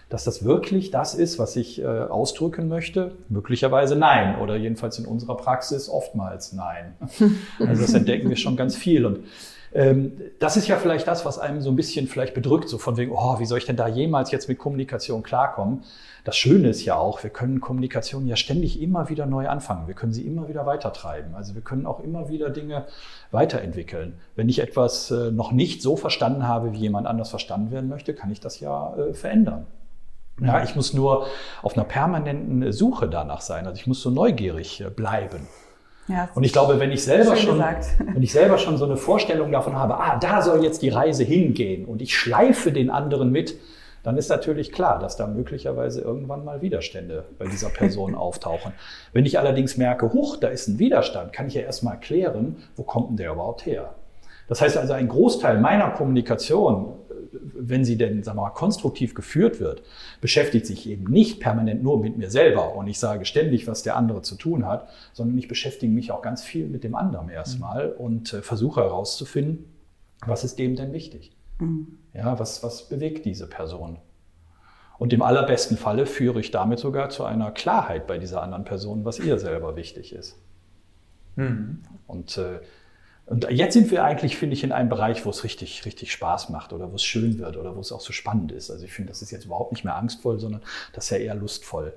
dass das wirklich das ist, was ich äh, ausdrücken möchte? Möglicherweise nein oder jedenfalls in unserer Praxis oftmals nein. Also das entdecken wir schon ganz viel und ähm, das ist ja vielleicht das, was einem so ein bisschen vielleicht bedrückt, so von wegen, oh, wie soll ich denn da jemals jetzt mit Kommunikation klarkommen? Das Schöne ist ja auch, wir können Kommunikation ja ständig immer wieder neu anfangen. Wir können sie immer wieder weitertreiben. Also wir können auch immer wieder Dinge weiterentwickeln. Wenn ich etwas äh, noch nicht so verstanden habe, wie jemand anders verstanden werden möchte, kann ich das ja äh, verändern. Ja, ich muss nur auf einer permanenten Suche danach sein. Also ich muss so neugierig äh, bleiben. Ja, und ich glaube, wenn ich selber schon, wenn ich selber schon so eine Vorstellung davon habe, ah, da soll jetzt die Reise hingehen und ich schleife den anderen mit, dann ist natürlich klar, dass da möglicherweise irgendwann mal Widerstände bei dieser Person auftauchen. Wenn ich allerdings merke, huch, da ist ein Widerstand, kann ich ja erstmal klären, wo kommt denn der überhaupt her? Das heißt also, ein Großteil meiner Kommunikation, wenn sie denn, sagen wir mal, konstruktiv geführt wird, beschäftigt sich eben nicht permanent nur mit mir selber und ich sage ständig, was der andere zu tun hat, sondern ich beschäftige mich auch ganz viel mit dem anderen erstmal mhm. und äh, versuche herauszufinden, was ist dem denn wichtig? Mhm. Ja, was, was bewegt diese Person? Und im allerbesten Falle führe ich damit sogar zu einer Klarheit bei dieser anderen Person, was ihr selber wichtig ist. Mhm. Und äh, und jetzt sind wir eigentlich, finde ich, in einem Bereich, wo es richtig, richtig Spaß macht oder wo es schön wird oder wo es auch so spannend ist. Also ich finde, das ist jetzt überhaupt nicht mehr angstvoll, sondern das ist ja eher lustvoll.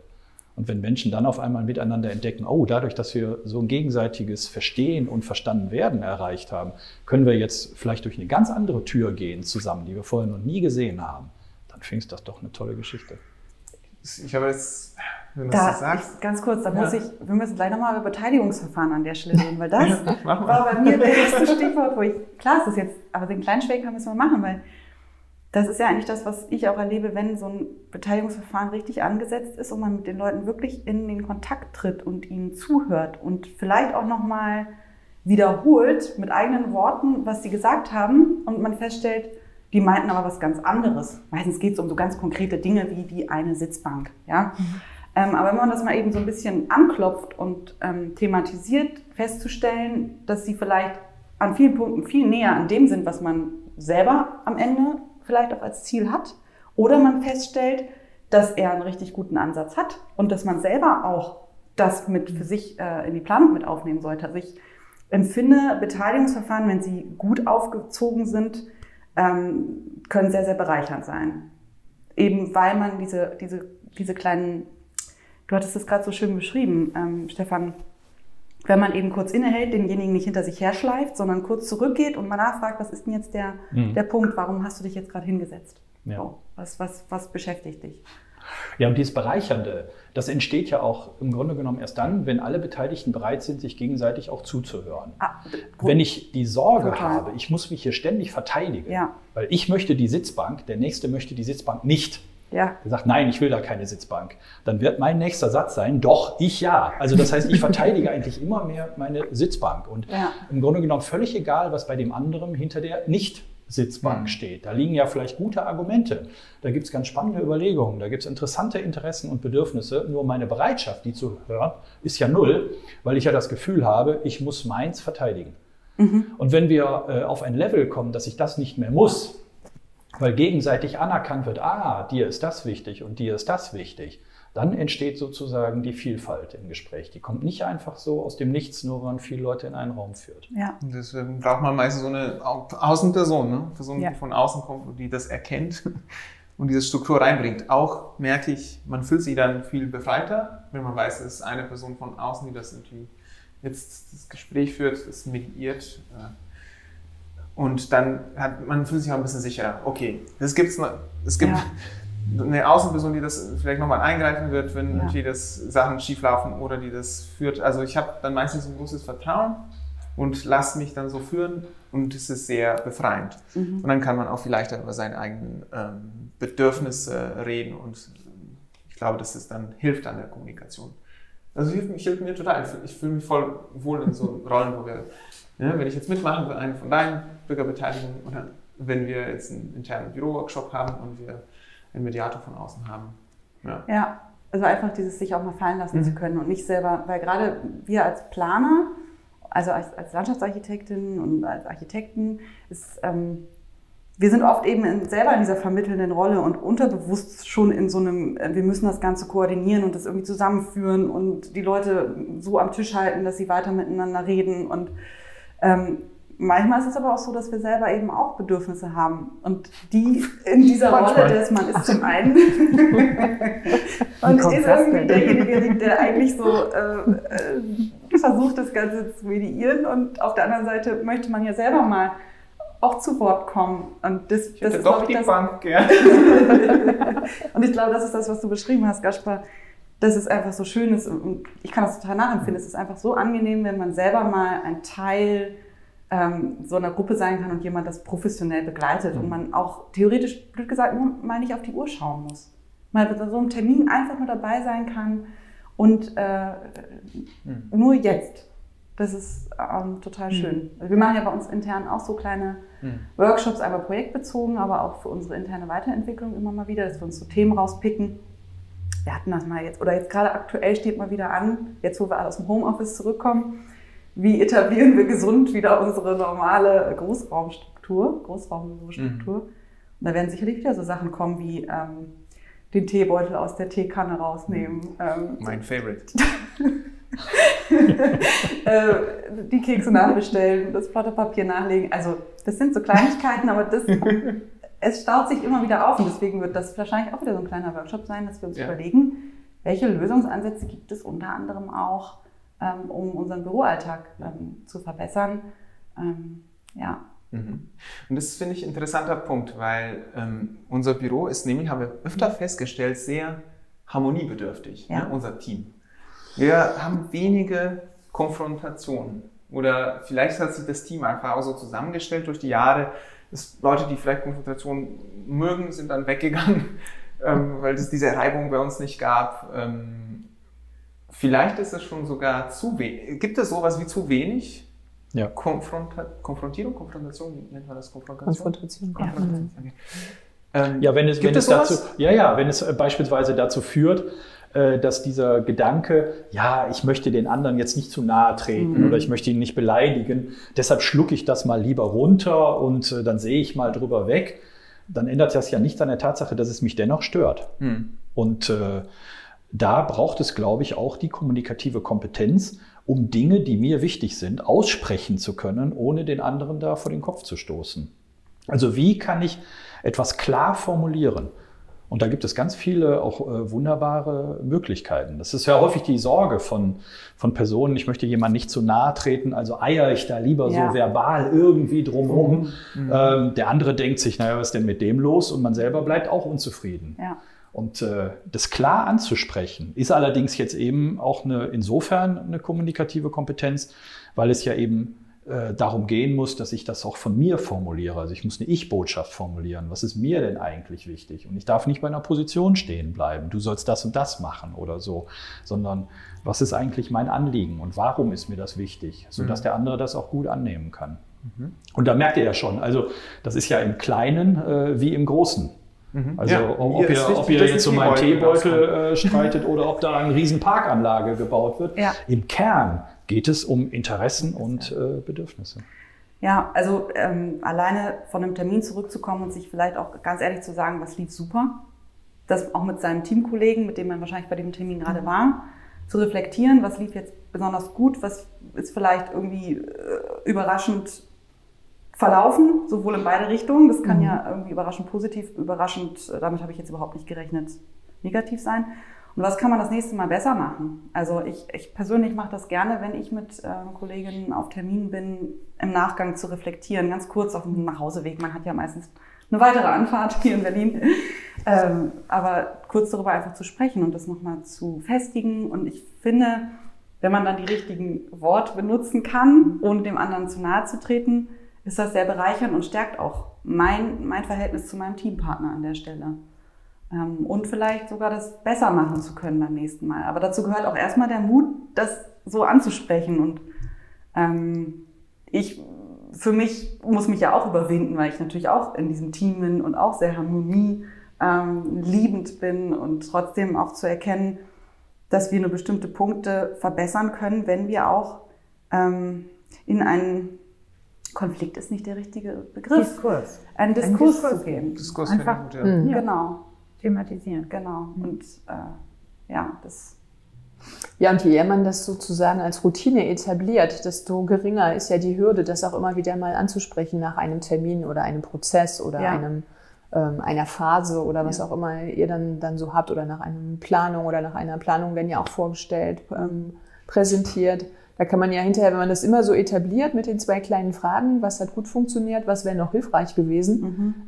Und wenn Menschen dann auf einmal miteinander entdecken, oh, dadurch, dass wir so ein gegenseitiges Verstehen und verstanden werden erreicht haben, können wir jetzt vielleicht durch eine ganz andere Tür gehen zusammen, die wir vorher noch nie gesehen haben, dann findest das doch eine tolle Geschichte. Ich habe jetzt wenn da, das sagst. Ich, ganz kurz, da ja. muss ich, wir müssen gleich nochmal über Beteiligungsverfahren an der Stelle reden, weil das war bei mir das erste Stichwort, wo ich, klar ist das jetzt, aber den kleinen Schwenker müssen wir machen, weil das ist ja eigentlich das, was ich auch erlebe, wenn so ein Beteiligungsverfahren richtig angesetzt ist und man mit den Leuten wirklich in den Kontakt tritt und ihnen zuhört und vielleicht auch nochmal wiederholt mit eigenen Worten, was sie gesagt haben und man feststellt, die meinten aber was ganz anderes. Meistens geht es um so ganz konkrete Dinge wie die eine Sitzbank. Ja? Mhm. Ähm, aber wenn man das mal eben so ein bisschen anklopft und ähm, thematisiert, festzustellen, dass sie vielleicht an vielen Punkten viel näher an dem sind, was man selber am Ende vielleicht auch als Ziel hat. Oder man feststellt, dass er einen richtig guten Ansatz hat und dass man selber auch das mit für sich äh, in die Planung mit aufnehmen sollte. Also ich empfinde Beteiligungsverfahren, wenn sie gut aufgezogen sind, ähm, können sehr, sehr bereichernd sein. Eben weil man diese, diese, diese kleinen Du hattest es gerade so schön beschrieben, ähm, Stefan. Wenn man eben kurz innehält, denjenigen nicht hinter sich herschleift, sondern kurz zurückgeht und mal nachfragt, was ist denn jetzt der, mhm. der Punkt, warum hast du dich jetzt gerade hingesetzt? Ja. So, was, was, was beschäftigt dich? Ja, und dieses Bereichernde, das entsteht ja auch im Grunde genommen erst dann, wenn alle Beteiligten bereit sind, sich gegenseitig auch zuzuhören. Ah, wenn ich die Sorge total. habe, ich muss mich hier ständig verteidigen, ja. weil ich möchte die Sitzbank, der Nächste möchte die Sitzbank nicht. Ja. Der sagt, nein, ich will da keine Sitzbank. Dann wird mein nächster Satz sein, doch, ich ja. Also das heißt, ich verteidige eigentlich immer mehr meine Sitzbank. Und ja. im Grunde genommen völlig egal, was bei dem anderen hinter der nicht Sitzbank mhm. steht. Da liegen ja vielleicht gute Argumente. Da gibt es ganz spannende Überlegungen. Da gibt es interessante Interessen und Bedürfnisse. Nur meine Bereitschaft, die zu hören, ist ja null, weil ich ja das Gefühl habe, ich muss meins verteidigen. Mhm. Und wenn wir äh, auf ein Level kommen, dass ich das nicht mehr muss, weil gegenseitig anerkannt wird, ah, dir ist das wichtig und dir ist das wichtig, dann entsteht sozusagen die Vielfalt im Gespräch. Die kommt nicht einfach so aus dem Nichts, nur wenn man viele Leute in einen Raum führt. Ja. Deswegen braucht man meistens so eine Außenperson, ne? Person, ja. die von außen kommt und die das erkennt und diese Struktur reinbringt. Auch merke ich, man fühlt sich dann viel befreiter, wenn man weiß, es ist eine Person von außen, die das irgendwie jetzt das Gespräch führt, das mediiert. Äh, und dann hat man fühlt sich auch ein bisschen sicherer. Okay, es gibt's noch, es gibt ja. eine Außenperson, die das vielleicht nochmal eingreifen wird, wenn ja. irgendwie das Sachen schieflaufen oder die das führt. Also ich habe dann meistens ein großes Vertrauen und lasse mich dann so führen und es ist sehr befreiend. Mhm. Und dann kann man auch vielleicht über seine eigenen ähm, Bedürfnisse reden und ich glaube, dass es dann hilft an der Kommunikation. Also hilft, hilft mir total. Ich fühle mich voll wohl in so Rollen, wo wir ja, wenn ich jetzt mitmachen will, eine von deinen Bürgerbeteiligungen oder wenn wir jetzt einen internen Büroworkshop haben und wir einen Mediator von außen haben. Ja, ja also einfach dieses sich auch mal fallen lassen mhm. zu können und nicht selber, weil gerade wir als Planer also als, als Landschaftsarchitektin und als Architekten, ist, ähm, wir sind oft eben in, selber in dieser vermittelnden Rolle und unterbewusst schon in so einem, äh, wir müssen das Ganze koordinieren und das irgendwie zusammenführen und die Leute so am Tisch halten, dass sie weiter miteinander reden. Und ähm, manchmal ist es aber auch so, dass wir selber eben auch Bedürfnisse haben und die in dieser Rolle, dass man ist zum einen und ist irgendwie derjenige, der eigentlich so äh, äh, versucht, das Ganze zu mediieren und auf der anderen Seite möchte man ja selber mal auch zu Wort kommen. Und das, ich das ist doch die das, Bank gern. und ich glaube, das ist das, was du beschrieben hast, Gaspar, dass es einfach so schön ist und ich kann das total nachempfinden. Es ist einfach so angenehm, wenn man selber mal ein Teil so einer Gruppe sein kann und jemand das professionell begleitet mhm. und man auch theoretisch, blöd gesagt, mal nicht auf die Uhr schauen muss. Mal bei so einem Termin einfach nur dabei sein kann und äh, mhm. nur jetzt. Das ist ähm, total schön. Mhm. Wir machen ja bei uns intern auch so kleine mhm. Workshops, einmal projektbezogen, aber auch für unsere interne Weiterentwicklung immer mal wieder, dass wir uns so Themen rauspicken. Wir hatten das mal jetzt, oder jetzt gerade aktuell steht mal wieder an, jetzt wo wir alle aus dem Homeoffice zurückkommen, wie etablieren wir gesund wieder unsere normale Großraumstruktur, Großraumstruktur. Mhm. Und da werden sicherlich wieder so Sachen kommen wie ähm, den Teebeutel aus der Teekanne rausnehmen. Ähm, mein Favorite. äh, die Kekse nachbestellen, das Papier nachlegen. Also das sind so Kleinigkeiten, aber das, es staut sich immer wieder auf und deswegen wird das wahrscheinlich auch wieder so ein kleiner Workshop sein, dass wir uns ja. überlegen, welche Lösungsansätze gibt es unter anderem auch ähm, um unseren Büroalltag ähm, zu verbessern. Ähm, ja. Mhm. Und das finde ich ein interessanter Punkt, weil ähm, unser Büro ist nämlich, haben wir öfter festgestellt, sehr harmoniebedürftig, ja. ne, unser Team. Wir haben wenige Konfrontationen. Oder vielleicht hat sich das Team einfach auch so zusammengestellt durch die Jahre. Leute, die vielleicht Konfrontationen mögen, sind dann weggegangen, ähm, weil es diese Reibung bei uns nicht gab. Ähm, Vielleicht ist es schon sogar zu wenig. Gibt es sowas wie zu wenig? Ja. Konfronta Konfrontierung, Konfrontation, nennt man das Konfrontation? Konfrontation. Konfrontation. Okay. Ähm, ja, wenn es, wenn es, es dazu, ja, ja, wenn es äh, beispielsweise dazu führt, äh, dass dieser Gedanke, ja, ich möchte den anderen jetzt nicht zu nahe treten mhm. oder ich möchte ihn nicht beleidigen, deshalb schlucke ich das mal lieber runter und äh, dann sehe ich mal drüber weg, dann ändert das ja nichts an der Tatsache, dass es mich dennoch stört. Mhm. Und äh, da braucht es, glaube ich, auch die kommunikative Kompetenz, um Dinge, die mir wichtig sind, aussprechen zu können, ohne den anderen da vor den Kopf zu stoßen. Also wie kann ich etwas klar formulieren? Und da gibt es ganz viele auch äh, wunderbare Möglichkeiten. Das ist ja häufig die Sorge von, von Personen, ich möchte jemandem nicht zu nahe treten, also eier ich da lieber ja. so verbal irgendwie drumherum. Mhm. Ähm, der andere denkt sich, naja, was ist denn mit dem los? Und man selber bleibt auch unzufrieden. Ja. Und äh, das klar anzusprechen, ist allerdings jetzt eben auch eine, insofern eine kommunikative Kompetenz, weil es ja eben äh, darum gehen muss, dass ich das auch von mir formuliere. Also ich muss eine Ich-Botschaft formulieren. Was ist mir denn eigentlich wichtig? Und ich darf nicht bei einer Position stehen bleiben. Du sollst das und das machen oder so, sondern was ist eigentlich mein Anliegen und warum ist mir das wichtig, sodass mhm. der andere das auch gut annehmen kann. Mhm. Und da merkt ihr ja schon, also das ist ja im Kleinen äh, wie im Großen. Mhm. Also ja, ob, ihr, wichtig, ob ihr jetzt um einen Teebeutel äh, streitet oder ob da eine riesen Parkanlage gebaut wird. Ja. Im Kern geht es um Interessen und äh, Bedürfnisse. Ja, also ähm, alleine von einem Termin zurückzukommen und sich vielleicht auch ganz ehrlich zu sagen, was lief super. Das auch mit seinen Teamkollegen, mit denen man wahrscheinlich bei dem Termin gerade mhm. war, zu reflektieren, was lief jetzt besonders gut, was ist vielleicht irgendwie äh, überraschend verlaufen, sowohl in beide Richtungen. Das kann mhm. ja irgendwie überraschend positiv, überraschend, damit habe ich jetzt überhaupt nicht gerechnet, negativ sein. Und was kann man das nächste Mal besser machen? Also ich, ich persönlich mache das gerne, wenn ich mit äh, Kolleginnen auf Termin bin, im Nachgang zu reflektieren, ganz kurz auf dem Nachhauseweg. Man hat ja meistens eine weitere Anfahrt hier in Berlin. Ähm, aber kurz darüber einfach zu sprechen und das nochmal zu festigen. Und ich finde, wenn man dann die richtigen Worte benutzen kann, ohne dem anderen zu nahe zu treten, ist das sehr bereichernd und stärkt auch mein, mein Verhältnis zu meinem Teampartner an der Stelle. Ähm, und vielleicht sogar das besser machen zu können beim nächsten Mal. Aber dazu gehört auch erstmal der Mut, das so anzusprechen. Und ähm, ich für mich muss mich ja auch überwinden, weil ich natürlich auch in diesem Team bin und auch sehr harmonie ähm, liebend bin und trotzdem auch zu erkennen, dass wir nur bestimmte Punkte verbessern können, wenn wir auch ähm, in einen Konflikt ist nicht der richtige Begriff. Diskurs. Ein Diskurs, zu gehen. Diskurs Einfach, gut, ja. Mhm. Genau. Thematisieren. Genau. Und äh, ja, das. Ja, und je eher man das sozusagen als Routine etabliert, desto geringer ist ja die Hürde, das auch immer wieder mal anzusprechen nach einem Termin oder einem Prozess oder Ja. einem, ähm, einer Phase oder was Ja. auch immer ihr dann, dann so habt oder nach einer Planung oder nach einer Planung werden ja auch vorgestellt, ähm, präsentiert. Da kann man ja hinterher, wenn man das immer so etabliert mit den zwei kleinen Fragen, was hat gut funktioniert, was wäre noch hilfreich gewesen,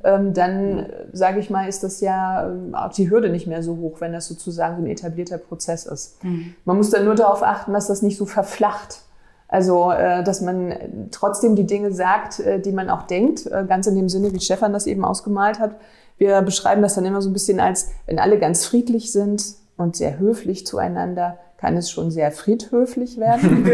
ähm, dann äh, sage ich mal, ist das ja ähm, auch die Hürde nicht mehr so hoch, wenn das sozusagen so ein etablierter Prozess ist. Man muss dann nur darauf achten, dass das nicht so verflacht. Also, äh, dass man äh, trotzdem die Dinge sagt, äh, die man auch denkt, äh, ganz in dem Sinne, wie Stefan das eben ausgemalt hat. Wir beschreiben das dann immer so ein bisschen als, wenn alle ganz friedlich sind und sehr höflich zueinander, kann es schon sehr friedhöflich werden.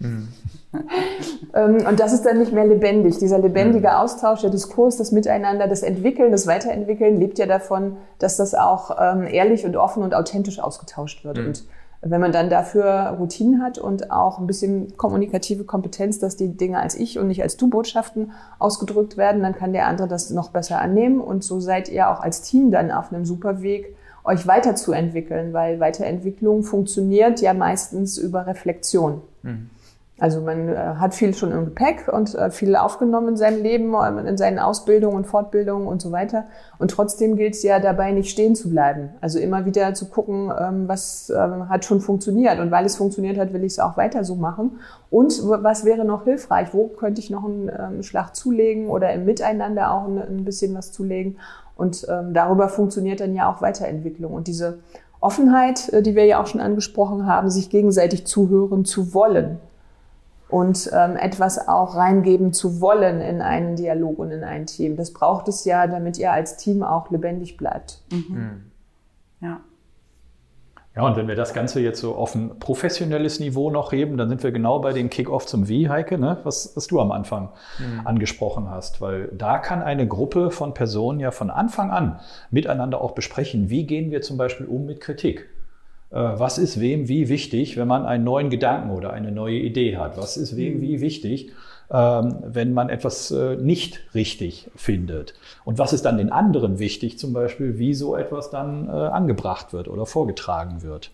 Ähm, Und das ist dann nicht mehr lebendig. Dieser lebendige Austausch, der Diskurs, das Miteinander, das Entwickeln, das Weiterentwickeln lebt ja davon, dass das auch ähm, ehrlich und offen und authentisch ausgetauscht wird. Und wenn man dann dafür Routinen hat und auch ein bisschen kommunikative Kompetenz, dass die Dinge als ich und nicht als du Botschaften ausgedrückt werden, dann kann der andere das noch besser annehmen. Und so seid ihr auch als Team dann auf einem super Weg, euch weiterzuentwickeln, weil Weiterentwicklung funktioniert ja meistens über Reflexion. Also man äh, hat viel schon im Gepäck und äh, viel aufgenommen in seinem Leben, in seinen Ausbildungen und Fortbildungen und so weiter. Und trotzdem gilt es ja dabei, nicht stehen zu bleiben. Also immer wieder zu gucken, ähm, was ähm, hat schon funktioniert. Und weil es funktioniert hat, will ich es auch weiter so machen. Und was wäre noch hilfreich? Wo könnte ich noch einen ähm, Schlag zulegen oder im Miteinander auch ein, ein bisschen was zulegen? Und ähm, darüber funktioniert dann ja auch Weiterentwicklung. Und diese Offenheit, äh, die wir ja auch schon angesprochen haben, sich gegenseitig zuhören zu wollen und ähm, etwas auch reingeben zu wollen in einen Dialog und in ein Team. Das braucht es ja, damit ihr als Team auch lebendig bleibt. Ja. Ja, und wenn wir das Ganze jetzt so auf ein professionelles Niveau noch heben, dann sind wir genau bei dem Kick-Off zum Wie, Heike, ne? was, was du am Anfang angesprochen hast. Weil da kann eine Gruppe von Personen ja von Anfang an miteinander auch besprechen, wie gehen wir zum Beispiel um mit Kritik. Äh, Was ist wem wie wichtig, wenn man einen neuen Gedanken oder eine neue Idee hat? Was ist wem wie wichtig, wenn man etwas äh, nicht richtig findet? Und was ist dann den anderen wichtig, zum Beispiel, wie so etwas dann äh, angebracht wird oder vorgetragen wird?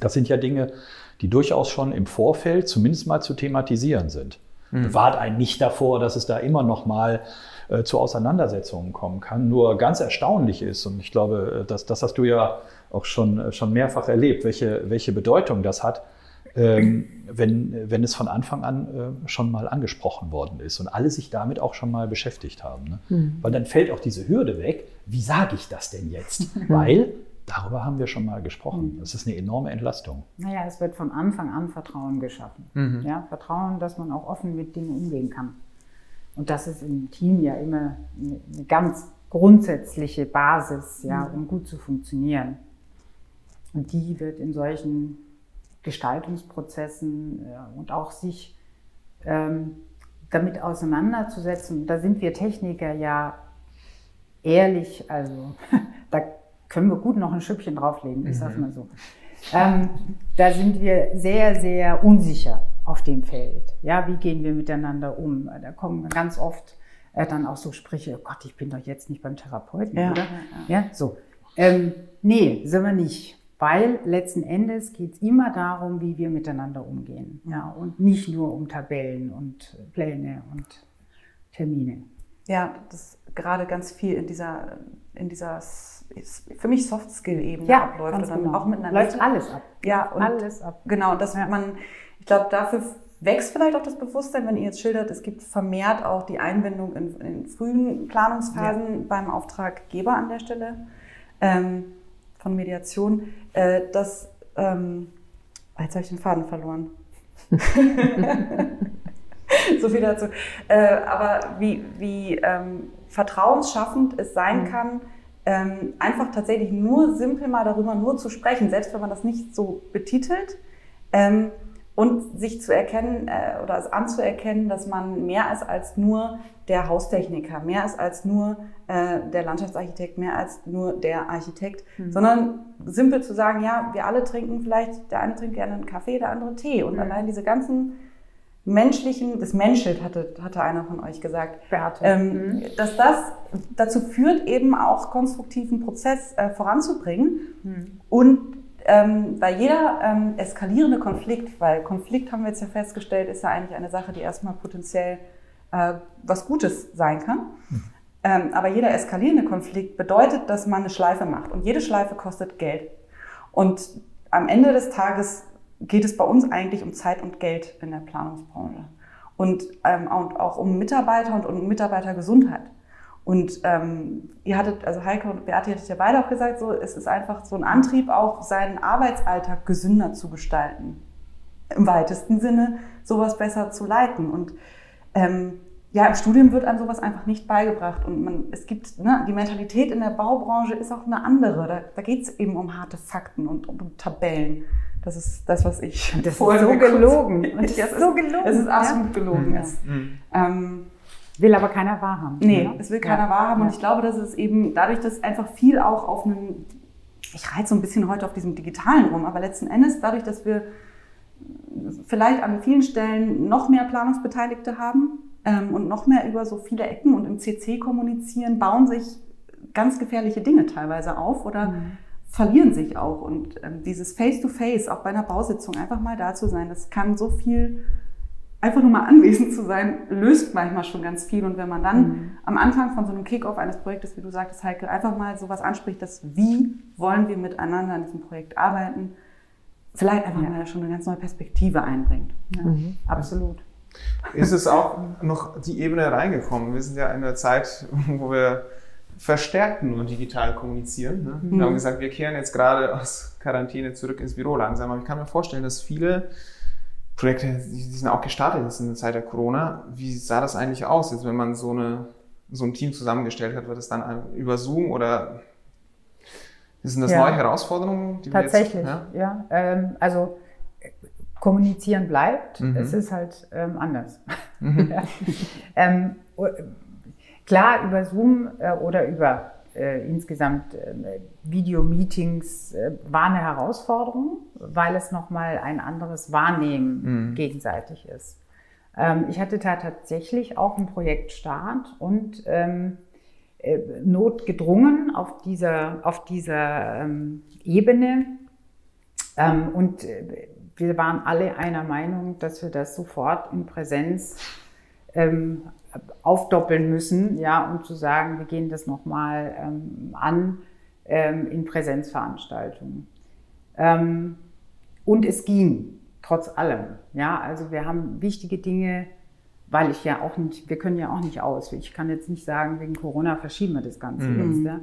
Das sind ja Dinge, die durchaus schon im Vorfeld zumindest mal zu thematisieren sind. Bewahrt einen nicht davor, dass es da immer noch mal äh, zu Auseinandersetzungen kommen kann. Nur ganz erstaunlich ist, und ich glaube, das, das hast du ja auch schon, schon mehrfach erlebt, welche, welche Bedeutung das hat, ähm, wenn, wenn es von Anfang an äh, schon mal angesprochen worden ist und alle sich damit auch schon mal beschäftigt haben. Ne? Weil dann fällt auch diese Hürde weg, wie sage ich das denn jetzt? Weil darüber haben wir schon mal gesprochen. Das ist eine enorme Entlastung. Naja, es wird von Anfang an Vertrauen geschaffen. Ja, Vertrauen, dass man auch offen mit Dingen umgehen kann. Und das ist im Team ja immer eine, eine ganz grundsätzliche Basis, ja, um gut zu funktionieren. Und die wird in solchen Gestaltungsprozessen und auch sich ähm, damit auseinanderzusetzen, da sind wir Techniker ja ehrlich, also da können wir gut noch ein Schüppchen drauflegen, ich sag's mal so. Ähm, da sind wir sehr, sehr unsicher auf dem Feld. Ja, wie gehen wir miteinander um? Da kommen ganz oft äh, dann auch so Sprüche, oh Gott, ich bin doch jetzt nicht beim Therapeuten, Ja, oder? ja, Ja, so. Ähm, nee, sind wir nicht. Weil letzten Endes geht es immer darum, wie wir miteinander umgehen. Ja, und nicht nur um Tabellen und Pläne und Termine. Ja, das gerade ganz viel in dieser, in dieser für mich Soft-Skill-Ebene Ja, abläuft. ganz genau. auch mit einer Läuft alles ab. Ja, und Alles ab. Genau, dass man, ich glaube, dafür wächst vielleicht auch das Bewusstsein, wenn ihr jetzt schildert, es gibt vermehrt auch die Einbindung in, in frühen Planungsphasen beim Auftraggeber an der Stelle ähm, von Mediation, äh, dass, ähm, jetzt habe ich den Faden verloren. so viel dazu. Äh, aber wie, wie ähm, vertrauensschaffend es sein kann, ähm, einfach tatsächlich nur simpel mal darüber nur zu sprechen, selbst wenn man das nicht so betitelt. Ähm, und sich zu erkennen äh, oder es anzuerkennen, dass man mehr ist als nur der Haustechniker, mehr ist als nur äh, der Landschaftsarchitekt, mehr als nur der Architekt, sondern simpel zu sagen, ja, wir alle trinken vielleicht, der eine trinkt gerne einen Kaffee, der andere Tee. Und allein diese ganzen menschlichen, das Menschelt hatte, hatte einer von euch gesagt, ähm, mhm. dass das dazu führt, eben auch konstruktiven Prozess äh, voranzubringen. Mhm. Und ähm, weil jeder ähm, eskalierende Konflikt, weil Konflikt haben wir jetzt ja festgestellt, ist ja eigentlich eine Sache, die erstmal potenziell äh, was Gutes sein kann. Mhm. Ähm, aber jeder eskalierende Konflikt bedeutet, dass man eine Schleife macht. Und jede Schleife kostet Geld. Und am Ende des Tages geht es bei uns eigentlich um Zeit und Geld in der Planungsbranche. Und, ähm, und auch um Mitarbeiter und um Mitarbeitergesundheit. Und ähm, ihr hattet, also Heike und Beate hattet ja beide auch gesagt, so, es ist einfach so ein Antrieb, auch seinen Arbeitsalltag gesünder zu gestalten. Im weitesten Sinne, sowas besser zu leiten. Und ähm, ja, im Studium wird einem sowas einfach nicht beigebracht. Und man, es gibt, ne, die Mentalität in der Baubranche ist auch eine andere. Da, da geht es eben um harte Fakten und um Tabellen. Das ist das, was ich. Das ist so gelogen. Das ist so gelogen. Es ist absolut ja. gelogen. Ja. Mhm. Ähm, will aber keiner wahrhaben. Nee, ja. es will keiner ja. wahrhaben. Und ich glaube, dass es eben dadurch, dass einfach viel auch auf einem, ich reite so ein bisschen heute auf diesem Digitalen rum, aber letzten Endes dadurch, dass wir vielleicht an vielen Stellen noch mehr Planungsbeteiligte haben ähm, und noch mehr über so viele Ecken und im CC kommunizieren, bauen sich ganz gefährliche Dinge teilweise auf oder mhm verlieren sich auch. Und ähm, dieses Face-to-Face, -face, auch bei einer Bausitzung, einfach mal da zu sein, das kann so viel, einfach nur mal anwesend zu sein, löst manchmal schon ganz viel. Und wenn man dann mhm. am Anfang von so einem Kick-Off eines Projektes, wie du sagtest, Heike, einfach mal sowas anspricht, dass wie wollen wir miteinander an diesem Projekt arbeiten, vielleicht einfach ja. mal schon eine ganz neue Perspektive einbringt. Ja, mhm. Absolut. Ist es auch noch die Ebene reingekommen? Wir sind ja in einer Zeit, wo wir verstärkt nur digital kommunizieren. Ne? Mhm. Wir haben gesagt, wir kehren jetzt gerade aus Quarantäne zurück ins Büro langsam. Aber ich kann mir vorstellen, dass viele Projekte, die sind auch gestartet jetzt in der Zeit der Corona. Wie sah das eigentlich aus, jetzt, wenn man so, eine, so ein Team zusammengestellt hat? Wird das dann über Zoom oder sind das ja. neue Herausforderungen? Tatsächlich, jetzt, ja. ja ähm, also kommunizieren bleibt, mhm. es ist halt ähm, anders. Mhm. ähm, Klar, über Zoom äh, oder über äh, insgesamt äh, Videomeetings äh, war eine Herausforderung, weil es nochmal ein anderes Wahrnehmen mhm. gegenseitig ist. Ähm, ich hatte da tatsächlich auch einen Projektstart und ähm, äh, notgedrungen auf dieser, auf dieser ähm, Ebene. Ähm, und äh, wir waren alle einer Meinung, dass wir das sofort in Präsenz ähm, aufdoppeln müssen, ja, um zu sagen, wir gehen das nochmal ähm, an ähm, in Präsenzveranstaltungen. Ähm, und es ging, trotz allem. Ja, also wir haben wichtige Dinge, weil ich ja auch nicht, wir können ja auch nicht aus. Ich kann jetzt nicht sagen, wegen Corona verschieben wir das Ganze mhm. jetzt. Ja.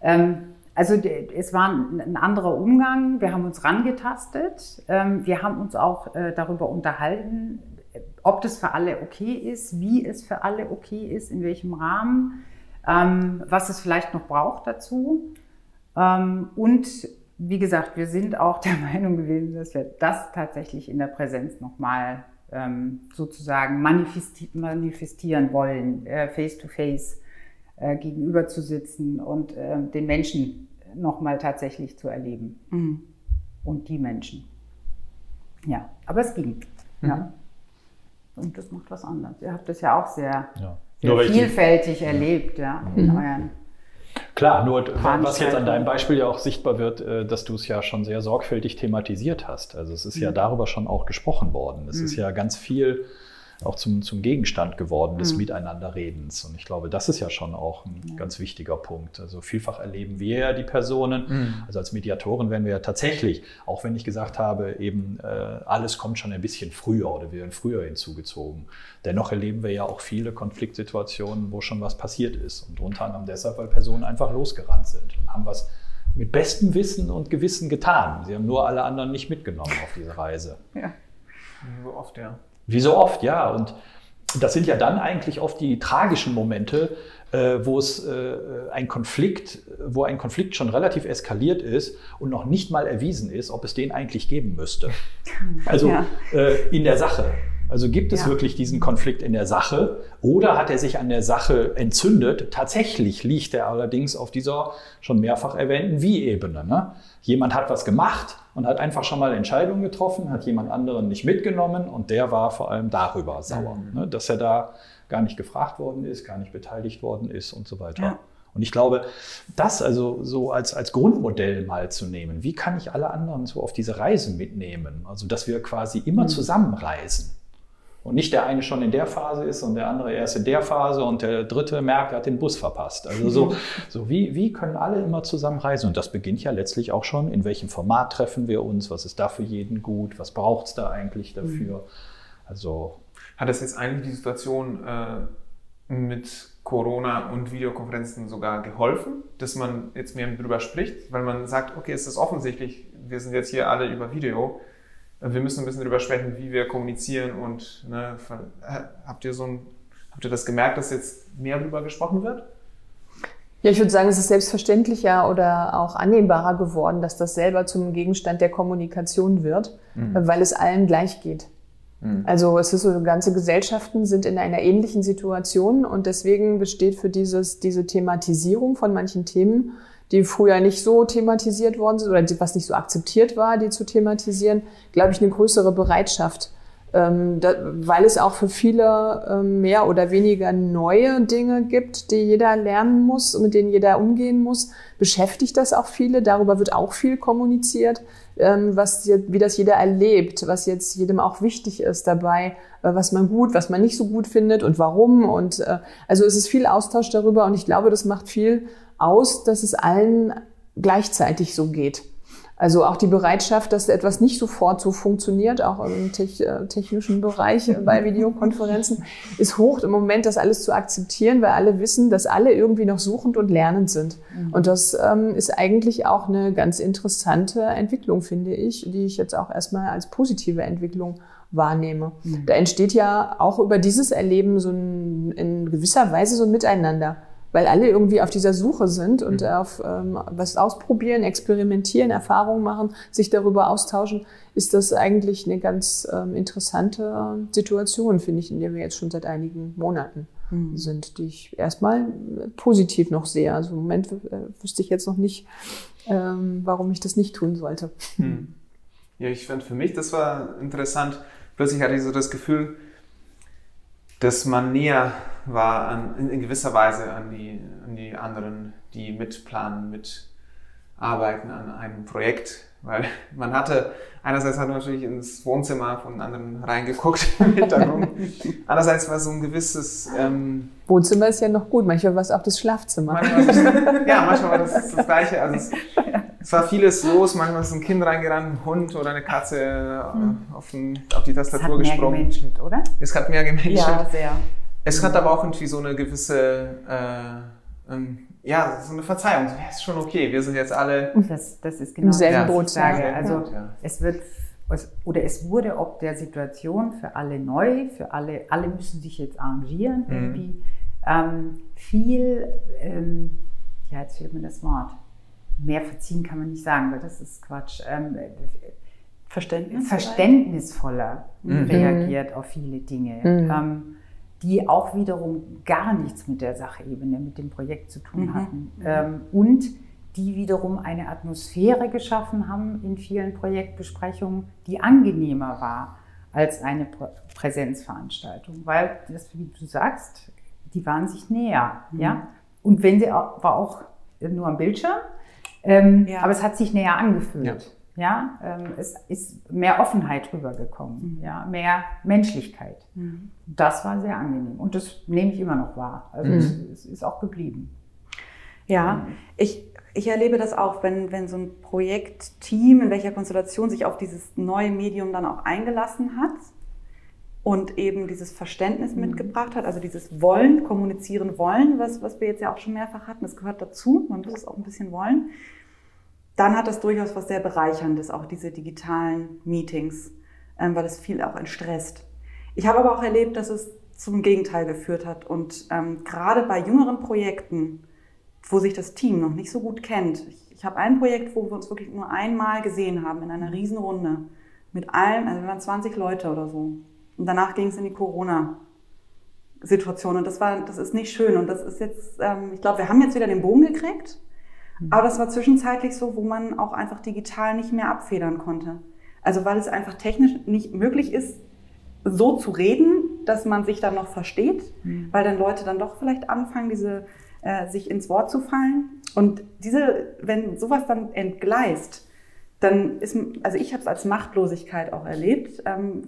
Ähm, also es war ein anderer Umgang. Wir haben uns rangetastet. Ähm, wir haben uns auch äh, darüber unterhalten, ob das für alle okay ist, wie es für alle okay ist, in welchem Rahmen, ähm, was es vielleicht noch braucht dazu. Ähm, und wie gesagt, wir sind auch der Meinung gewesen, dass wir das tatsächlich in der Präsenz nochmal ähm, sozusagen manifesti manifestieren wollen, äh, face to face äh, gegenüber zu sitzen und äh, den Menschen nochmal tatsächlich zu erleben. Mhm. Und die Menschen. Ja, aber es ging. Mhm. Ja. Und das macht was anderes. Ihr habt das ja auch sehr, ja. sehr vielfältig erlebt, ja, in mhm. euren Klar, nur was jetzt an deinem Beispiel ja auch sichtbar wird, äh, dass du es ja schon sehr sorgfältig thematisiert hast. Also es ist ja mhm. darüber schon auch gesprochen worden. Es mhm. ist ja ganz viel auch zum, zum Gegenstand geworden des mhm. Miteinanderredens. Und ich glaube, das ist ja schon auch ein ja. ganz wichtiger Punkt. Also vielfach erleben wir ja die Personen. Mhm. Also als Mediatoren werden wir ja tatsächlich, auch wenn ich gesagt habe, eben äh, alles kommt schon ein bisschen früher oder wir werden früher hinzugezogen. Dennoch erleben wir ja auch viele Konfliktsituationen, wo schon was passiert ist. Und unter anderem deshalb, weil Personen einfach losgerannt sind und haben was mit bestem Wissen und Gewissen getan. Sie haben nur alle anderen nicht mitgenommen auf diese Reise. Ja. So oft, ja. Wie so oft, ja. Und das sind ja dann eigentlich oft die tragischen Momente, äh, wo es äh, ein Konflikt, wo ein Konflikt schon relativ eskaliert ist und noch nicht mal erwiesen ist, ob es den eigentlich geben müsste. Also ja. äh, in der Sache. Also gibt es ja. wirklich diesen Konflikt in der Sache oder hat er sich an der Sache entzündet? Tatsächlich liegt er allerdings auf dieser schon mehrfach erwähnten Wie-Ebene. Ne? Jemand hat was gemacht und hat einfach schon mal Entscheidungen getroffen, hat jemand anderen nicht mitgenommen und der war vor allem darüber sauer, mhm. ne? dass er da gar nicht gefragt worden ist, gar nicht beteiligt worden ist und so weiter. Ja. Und ich glaube, das also so als, als Grundmodell mal zu nehmen, wie kann ich alle anderen so auf diese Reise mitnehmen? Also, dass wir quasi immer mhm. zusammenreisen. Und nicht der eine schon in der Phase ist und der andere erst in der Phase und der dritte merkt, er hat den Bus verpasst. Also so, so wie, wie können alle immer zusammen reisen? Und das beginnt ja letztlich auch schon, in welchem Format treffen wir uns, was ist da für jeden gut, was braucht es da eigentlich dafür? Also hat das jetzt eigentlich die Situation äh, mit Corona und Videokonferenzen sogar geholfen, dass man jetzt mehr darüber spricht, weil man sagt, okay, es ist offensichtlich, wir sind jetzt hier alle über Video, wir müssen ein bisschen darüber sprechen, wie wir kommunizieren und ne, habt ihr so ein, habt ihr das gemerkt, dass jetzt mehr darüber gesprochen wird? Ja, ich würde sagen, es ist selbstverständlicher oder auch annehmbarer geworden, dass das selber zum Gegenstand der Kommunikation wird, mhm. weil es allen gleich geht. Mhm. Also es ist so, ganze Gesellschaften sind in einer ähnlichen Situation und deswegen besteht für dieses, diese Thematisierung von manchen Themen die früher nicht so thematisiert worden sind oder die, was nicht so akzeptiert war, die zu thematisieren, glaube ich, eine größere Bereitschaft. Ähm, da, weil es auch für viele ähm, mehr oder weniger neue Dinge gibt, die jeder lernen muss und mit denen jeder umgehen muss, beschäftigt das auch viele. Darüber wird auch viel kommuniziert, ähm, was, wie das jeder erlebt, was jetzt jedem auch wichtig ist dabei, äh, was man gut, was man nicht so gut findet und warum. Und äh, also es ist viel Austausch darüber und ich glaube, das macht viel aus, dass es allen gleichzeitig so geht. Also auch die Bereitschaft, dass etwas nicht sofort so funktioniert, auch im äh, technischen Bereich bei Videokonferenzen, ist hoch im Moment, das alles zu akzeptieren, weil alle wissen, dass alle irgendwie noch suchend und lernend sind. Mhm. Und das ähm, ist eigentlich auch eine ganz interessante Entwicklung, finde ich, die ich jetzt auch erstmal als positive Entwicklung wahrnehme. Mhm. Da entsteht ja auch über dieses Erleben so ein, in gewisser Weise so ein Miteinander weil alle irgendwie auf dieser Suche sind und mhm. auf ähm, was ausprobieren, experimentieren, Erfahrungen machen, sich darüber austauschen, ist das eigentlich eine ganz ähm, interessante Situation, finde ich, in der wir jetzt schon seit einigen Monaten mhm. sind, die ich erstmal positiv noch sehe. Also im Moment äh, wüsste ich jetzt noch nicht, ähm, warum ich das nicht tun sollte. Mhm. Ja, ich fand für mich, das war interessant. Plötzlich hatte ich so das Gefühl, dass man näher war an, in, in, gewisser Weise an die, an die anderen, die mitplanen, mitarbeiten an einem Projekt. Weil man hatte, einerseits hat man natürlich ins Wohnzimmer von anderen reingeguckt im Hintergrund. Andererseits war so ein gewisses... Ähm, Wohnzimmer ist ja noch gut, manchmal war es auch das Schlafzimmer. Manchmal ja, manchmal war das das Gleiche. Also es, es war vieles los, manchmal ist ein Kind reingerannt, ein Hund oder eine Katze hm. auf, den, auf, die Tastatur es hat gesprungen. Mehr gemenschelt, oder? Es hat mehr gemenschelt. Ja, sehr. Es hat aber auch irgendwie so eine gewisse, äh, ähm, ja, so eine Verzeihung. Ja, ist schon okay, wir sind jetzt alle das, das ist genau im selben Boot. Sage. Also ja. es wird oder es wurde ob der Situation für alle neu, für alle, alle müssen sich jetzt arrangieren mhm. irgendwie. Ähm, viel, ähm, ja, jetzt fehlt mir das Wort. Mehr verziehen kann man nicht sagen, weil das ist Quatsch. Ähm, Verständnis verständnisvoller mhm. reagiert auf viele Dinge. Mhm. Ähm, die auch wiederum gar nichts mit der Sachebene, mit dem Projekt zu tun mhm. hatten. Ähm, und die wiederum eine Atmosphäre geschaffen haben in vielen Projektbesprechungen, die angenehmer war als eine Prä Präsenzveranstaltung. Weil, das, wie du sagst, die waren sich näher. Mhm. Ja? Und wenn sie auch, war auch nur am Bildschirm, ähm, ja. aber es hat sich näher angefühlt. Ja. Ja, ähm, es ist mehr Offenheit rübergekommen, mhm. ja, mehr Menschlichkeit. Mhm. Das war sehr angenehm und das nehme ich immer noch wahr. Also mhm. es, es, ist auch geblieben. Ja, mhm. ich, ich erlebe das auch, wenn, wenn so ein Projektteam in welcher Konstellation sich auf dieses neue Medium dann auch eingelassen hat und eben dieses Verständnis mhm. mitgebracht hat, also dieses Wollen, kommunizieren wollen, was, was wir jetzt ja auch schon mehrfach hatten, das gehört dazu, man muss es auch ein bisschen wollen dann hat das durchaus was sehr Bereicherndes, auch diese digitalen Meetings, ähm, weil es viel auch entstresst. Ich habe aber auch erlebt, dass es zum Gegenteil geführt hat. Und ähm, gerade bei jüngeren Projekten, wo sich das Team noch nicht so gut kennt, ich, ich habe ein Projekt, wo wir uns wirklich nur einmal gesehen haben in einer Riesenrunde mit allem, also wir waren 20 Leute oder so. Und danach ging es in die Corona-Situation. Und das war, das ist nicht schön. Und das ist jetzt, ähm, ich glaube, wir haben jetzt wieder den Bogen gekriegt. Mhm. Aber das war zwischenzeitlich so, wo man auch einfach digital nicht mehr abfedern konnte. Also weil es einfach technisch nicht möglich ist, so zu reden, dass man sich dann noch versteht, mhm. weil dann Leute dann doch vielleicht anfangen, diese äh, sich ins Wort zu fallen. Und diese, wenn sowas dann entgleist, dann ist, also ich habe es als Machtlosigkeit auch erlebt, ähm,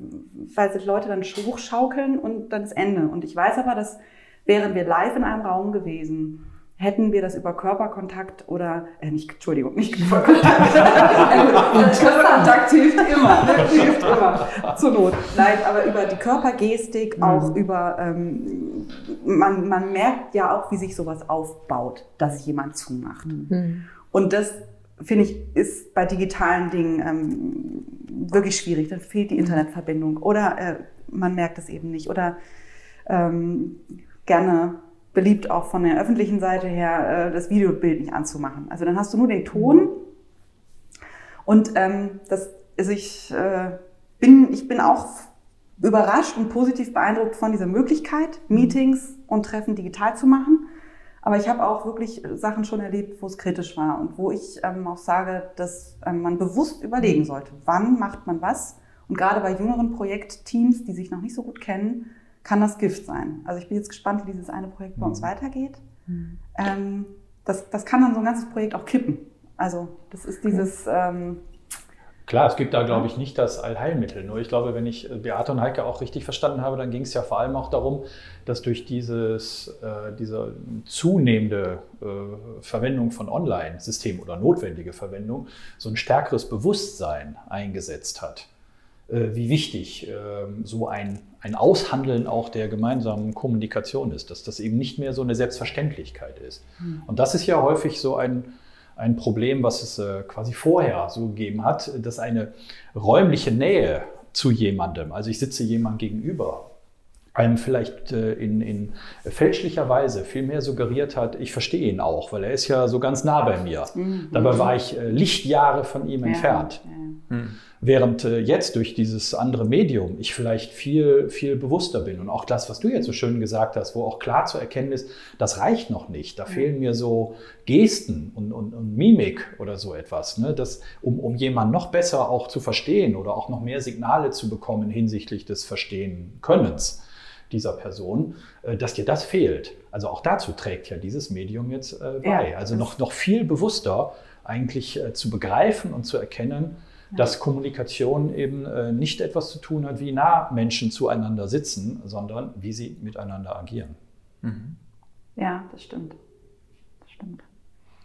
weil sich Leute dann hochschaukeln und dann ist Ende. Und ich weiß aber, dass wären wir live in einem Raum gewesen, hätten wir das über Körperkontakt oder, äh, nicht, Entschuldigung, nicht Körperkontakt. Körperkontakt hilft immer, hilft immer, zur Not. Nein, aber über die Körpergestik, mhm. auch über, ähm, man, man merkt ja auch, wie sich sowas aufbaut, dass jemand zumacht. Mhm. Und das, finde ich, ist bei digitalen Dingen ähm, wirklich schwierig. Dann fehlt die Internetverbindung oder äh, man merkt es eben nicht oder ähm, gerne beliebt auch von der öffentlichen Seite her, äh, das Videobild nicht anzumachen. Also dann hast du nur den Ton. Und ähm, das, also ich, äh, bin, ich bin auch überrascht und positiv beeindruckt von dieser Möglichkeit, Meetings und Treffen digital zu machen. Aber ich habe auch wirklich Sachen schon erlebt, wo es kritisch war und wo ich ähm, auch sage, dass ähm, man bewusst überlegen sollte, wann macht man was. Und gerade bei jüngeren Projektteams, die sich noch nicht so gut kennen, kann das Gift sein. Also ich bin jetzt gespannt, wie dieses eine Projekt bei uns mhm. weitergeht. Mhm. Ähm, das, das kann dann so ein ganzes Projekt auch kippen. Also das ist dieses... Ähm, Klar, es gibt da, glaube ich, nicht das Allheilmittel. Nur ich glaube, wenn ich Beate und Heike auch richtig verstanden habe, dann ging es ja vor allem auch darum, dass durch dieses, äh, diese zunehmende äh, Verwendung von Online-Systemen oder notwendige Verwendung so ein stärkeres Bewusstsein eingesetzt hat. Äh, wie wichtig ähm, so ein, ein Aushandeln auch der gemeinsamen Kommunikation ist, dass das eben nicht mehr so eine Selbstverständlichkeit ist. Mhm. Und das ist ja häufig so ein, ein Problem, was es äh, quasi vorher so gegeben hat, dass eine räumliche Nähe zu jemandem, also ich sitze jemandem gegenüber, einem vielleicht äh, in, in fälschlicher Weise viel mehr suggeriert hat, ich verstehe ihn auch, weil er ist ja so ganz nah bei mir. Mhm. Dabei war ich Lichtjahre von ihm ja, entfernt. Ja. Mhm. Während äh, jetzt durch dieses andere Medium ich vielleicht viel, viel bewusster bin. Und auch das, was du jetzt so schön gesagt hast, wo auch klar zu erkennen ist, das reicht noch nicht. Da fehlen mir so Gesten und, und, und Mimik oder so etwas, ne? das, um, um jemanden noch besser auch zu verstehen oder auch noch mehr Signale zu bekommen hinsichtlich des Verstehen-Könnens dieser Person, äh, dass dir das fehlt. Also auch dazu trägt ja dieses Medium jetzt äh, bei. Ja, also noch, noch viel bewusster eigentlich äh, zu begreifen und zu erkennen, dass Kommunikation eben äh, nicht etwas zu tun hat, wie nah Menschen zueinander sitzen, sondern wie sie miteinander agieren. Mhm. Ja, das stimmt. Das stimmt.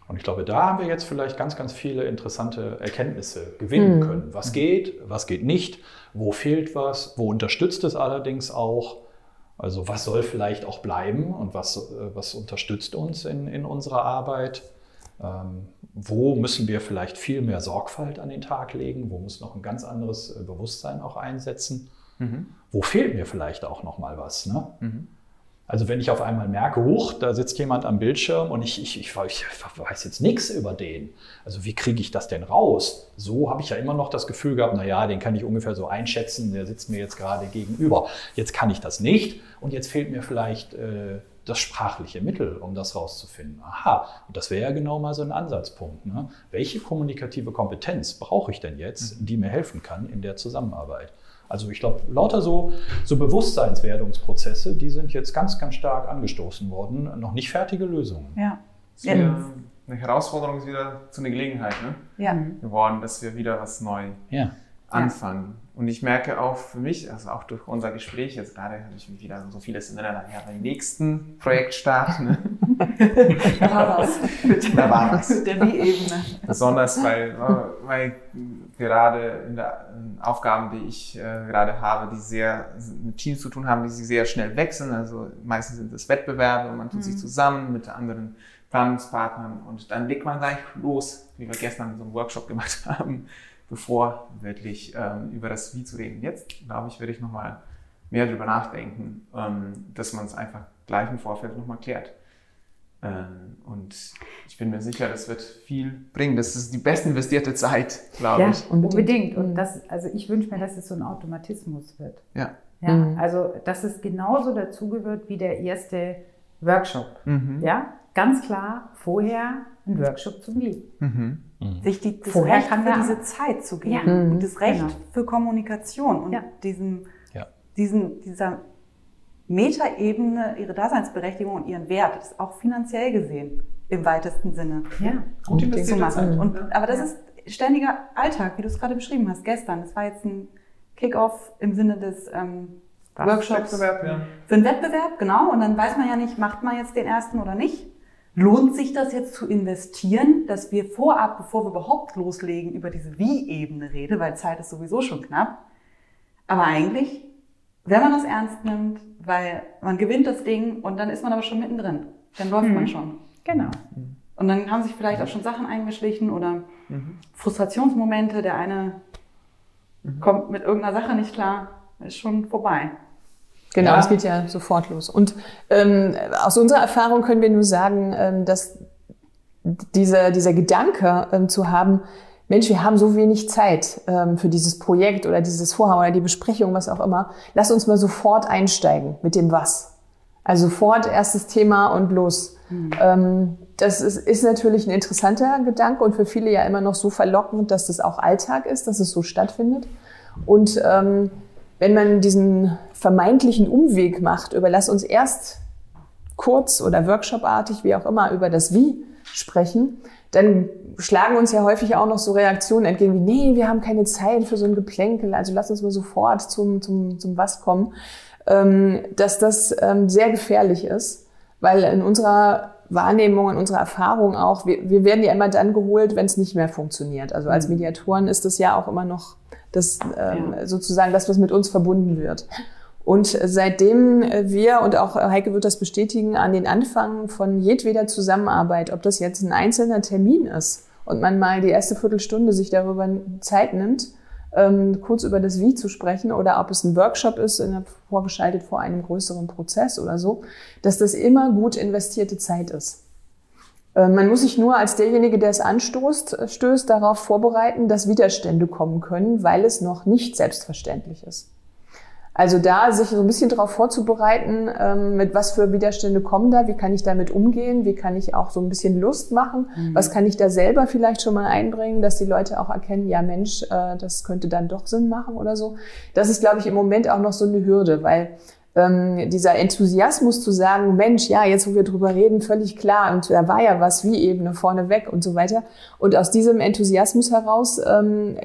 Und ich glaube, da haben wir jetzt vielleicht ganz, ganz viele interessante Erkenntnisse gewinnen mhm. können. Was geht, was geht nicht, wo fehlt was, wo unterstützt es allerdings auch. Also was soll vielleicht auch bleiben und was, äh, was unterstützt uns in, in unserer Arbeit. Ähm, wo müssen wir vielleicht viel mehr Sorgfalt an den Tag legen? Wo muss noch ein ganz anderes äh, Bewusstsein auch einsetzen? Mhm. Wo fehlt mir vielleicht auch noch mal was? Ne? Mhm. Also wenn ich auf einmal merke, hoch, da sitzt jemand am Bildschirm und ich, ich, ich, ich weiß jetzt nichts über den. Also wie kriege ich das denn raus? So habe ich ja immer noch das Gefühl gehabt, naja, den kann ich ungefähr so einschätzen, der sitzt mir jetzt gerade gegenüber. Jetzt kann ich das nicht und jetzt fehlt mir vielleicht äh, das sprachliche Mittel, um das rauszufinden. Aha, und das wäre ja genau mal so ein Ansatzpunkt. Ne? Welche kommunikative Kompetenz brauche ich denn jetzt, mhm. die mir helfen kann in der Zusammenarbeit? Also ich glaube, lauter so, so Bewusstseinswerdungsprozesse, die sind jetzt ganz, ganz stark angestoßen worden. Noch nicht fertige Lösungen. Ja. ja. Eine Herausforderung ist wieder zu einer Gelegenheit ne? ja. geworden, dass wir wieder was neu ja. anfangen. Und ich merke auch für mich, also auch durch unser Gespräch, jetzt gerade habe ich mich wieder so vieles in Erinnerung, ja, beim nächsten Projektstart. Ne? da war was. Da war was. Der Wie-Ebene. Besonders, weil, weil gerade in den Aufgaben, die ich äh, gerade habe, die sehr mit Teams zu tun haben, die sich sehr schnell wechseln. Also meistens sind es Wettbewerbe, man tut mhm. sich zusammen mit anderen Planungspartnern und dann legt man gleich los, wie wir gestern so einen Workshop gemacht haben bevor wirklich ähm, über das Wie zu reden. Jetzt, glaube ich, werde ich nochmal mehr darüber nachdenken, ähm, dass man es einfach gleich im Vorfeld nochmal klärt. Ähm, und ich bin mir sicher, das wird viel bringen. Das ist die best investierte Zeit, glaube ja, ich. Unbedingt. unbedingt. Und das, also ich wünsche mir, dass es so ein Automatismus wird. Ja. Ja, mhm. Also, dass es genauso dazugehört wie der erste Workshop. Mhm. Ja, ganz klar vorher ein Workshop zum Wie. Mhm. Mhm. Sich die, das vorher Recht für diese Zeit zu geben. Ja. Und das Recht genau. für Kommunikation und ja. diesem, ja. diesen, dieser Metaebene, ihre Daseinsberechtigung und ihren Wert, das ist auch finanziell gesehen im weitesten Sinne. Ja, gut zu machen. Und, aber das ist ständiger Alltag, wie du es gerade beschrieben hast, gestern. Das war jetzt ein Kickoff im Sinne des ähm, Workshops Wettbewerb, ja. für einen Wettbewerb, genau. Und dann weiß man ja nicht, macht man jetzt den ersten oder nicht. Lohnt sich das jetzt zu investieren, dass wir vorab, bevor wir überhaupt loslegen, über diese Wie-Ebene reden, weil Zeit ist sowieso schon knapp. Aber eigentlich, wenn man das ernst nimmt, weil man gewinnt das Ding und dann ist man aber schon mittendrin. Dann läuft mhm. man schon. Genau. Und dann haben sich vielleicht auch schon Sachen eingeschlichen oder mhm. Frustrationsmomente. Der eine mhm. kommt mit irgendeiner Sache nicht klar, ist schon vorbei. Genau, ja. es geht ja sofort los. Und ähm, aus unserer Erfahrung können wir nur sagen, ähm, dass dieser, dieser Gedanke ähm, zu haben, Mensch, wir haben so wenig Zeit ähm, für dieses Projekt oder dieses Vorhaben oder die Besprechung, was auch immer. Lass uns mal sofort einsteigen mit dem Was. Also sofort erstes Thema und los. Mhm. Ähm, das ist, ist natürlich ein interessanter Gedanke und für viele ja immer noch so verlockend, dass das auch Alltag ist, dass es so stattfindet. Und ähm, wenn man diesen vermeintlichen Umweg macht, über lass uns erst kurz oder workshopartig, wie auch immer, über das Wie sprechen, dann schlagen uns ja häufig auch noch so Reaktionen entgegen wie, nee, wir haben keine Zeit für so ein Geplänkel, also lass uns mal sofort zum, zum, zum Was kommen, ähm, dass das ähm, sehr gefährlich ist, weil in unserer Wahrnehmung, in unserer Erfahrung auch, wir, wir werden ja immer dann geholt, wenn es nicht mehr funktioniert. Also als mhm. Mediatoren ist das ja auch immer noch das ähm, ja. sozusagen das, was mit uns verbunden wird. Und seitdem wir, und auch Heike wird das bestätigen, an den Anfang von jedweder Zusammenarbeit, ob das jetzt ein einzelner Termin ist und man mal die erste Viertelstunde sich darüber Zeit nimmt, ähm, kurz über das Wie zu sprechen oder ob es ein Workshop ist, vorgeschaltet vor einem größeren Prozess oder so, dass das immer gut investierte Zeit ist. Äh, man muss sich nur als derjenige, der es anstoßt, äh, stößt, darauf vorbereiten, dass Widerstände kommen können, weil es noch nicht selbstverständlich ist. Also da sich so ein bisschen darauf vorzubereiten, ähm, mit was für Widerstände kommen da, wie kann ich damit umgehen, wie kann ich auch so ein bisschen Lust machen, mhm. was kann ich da selber vielleicht schon mal einbringen, dass die Leute auch erkennen, ja Mensch, äh, das könnte dann doch Sinn machen oder so. Das ist, glaube ich, im Moment auch noch so eine Hürde, weil ähm, dieser Enthusiasmus zu sagen, Mensch, ja, jetzt wo wir drüber reden, völlig klar und da war ja was wie Ebene vorneweg und so weiter. Und aus diesem Enthusiasmus heraus ähm,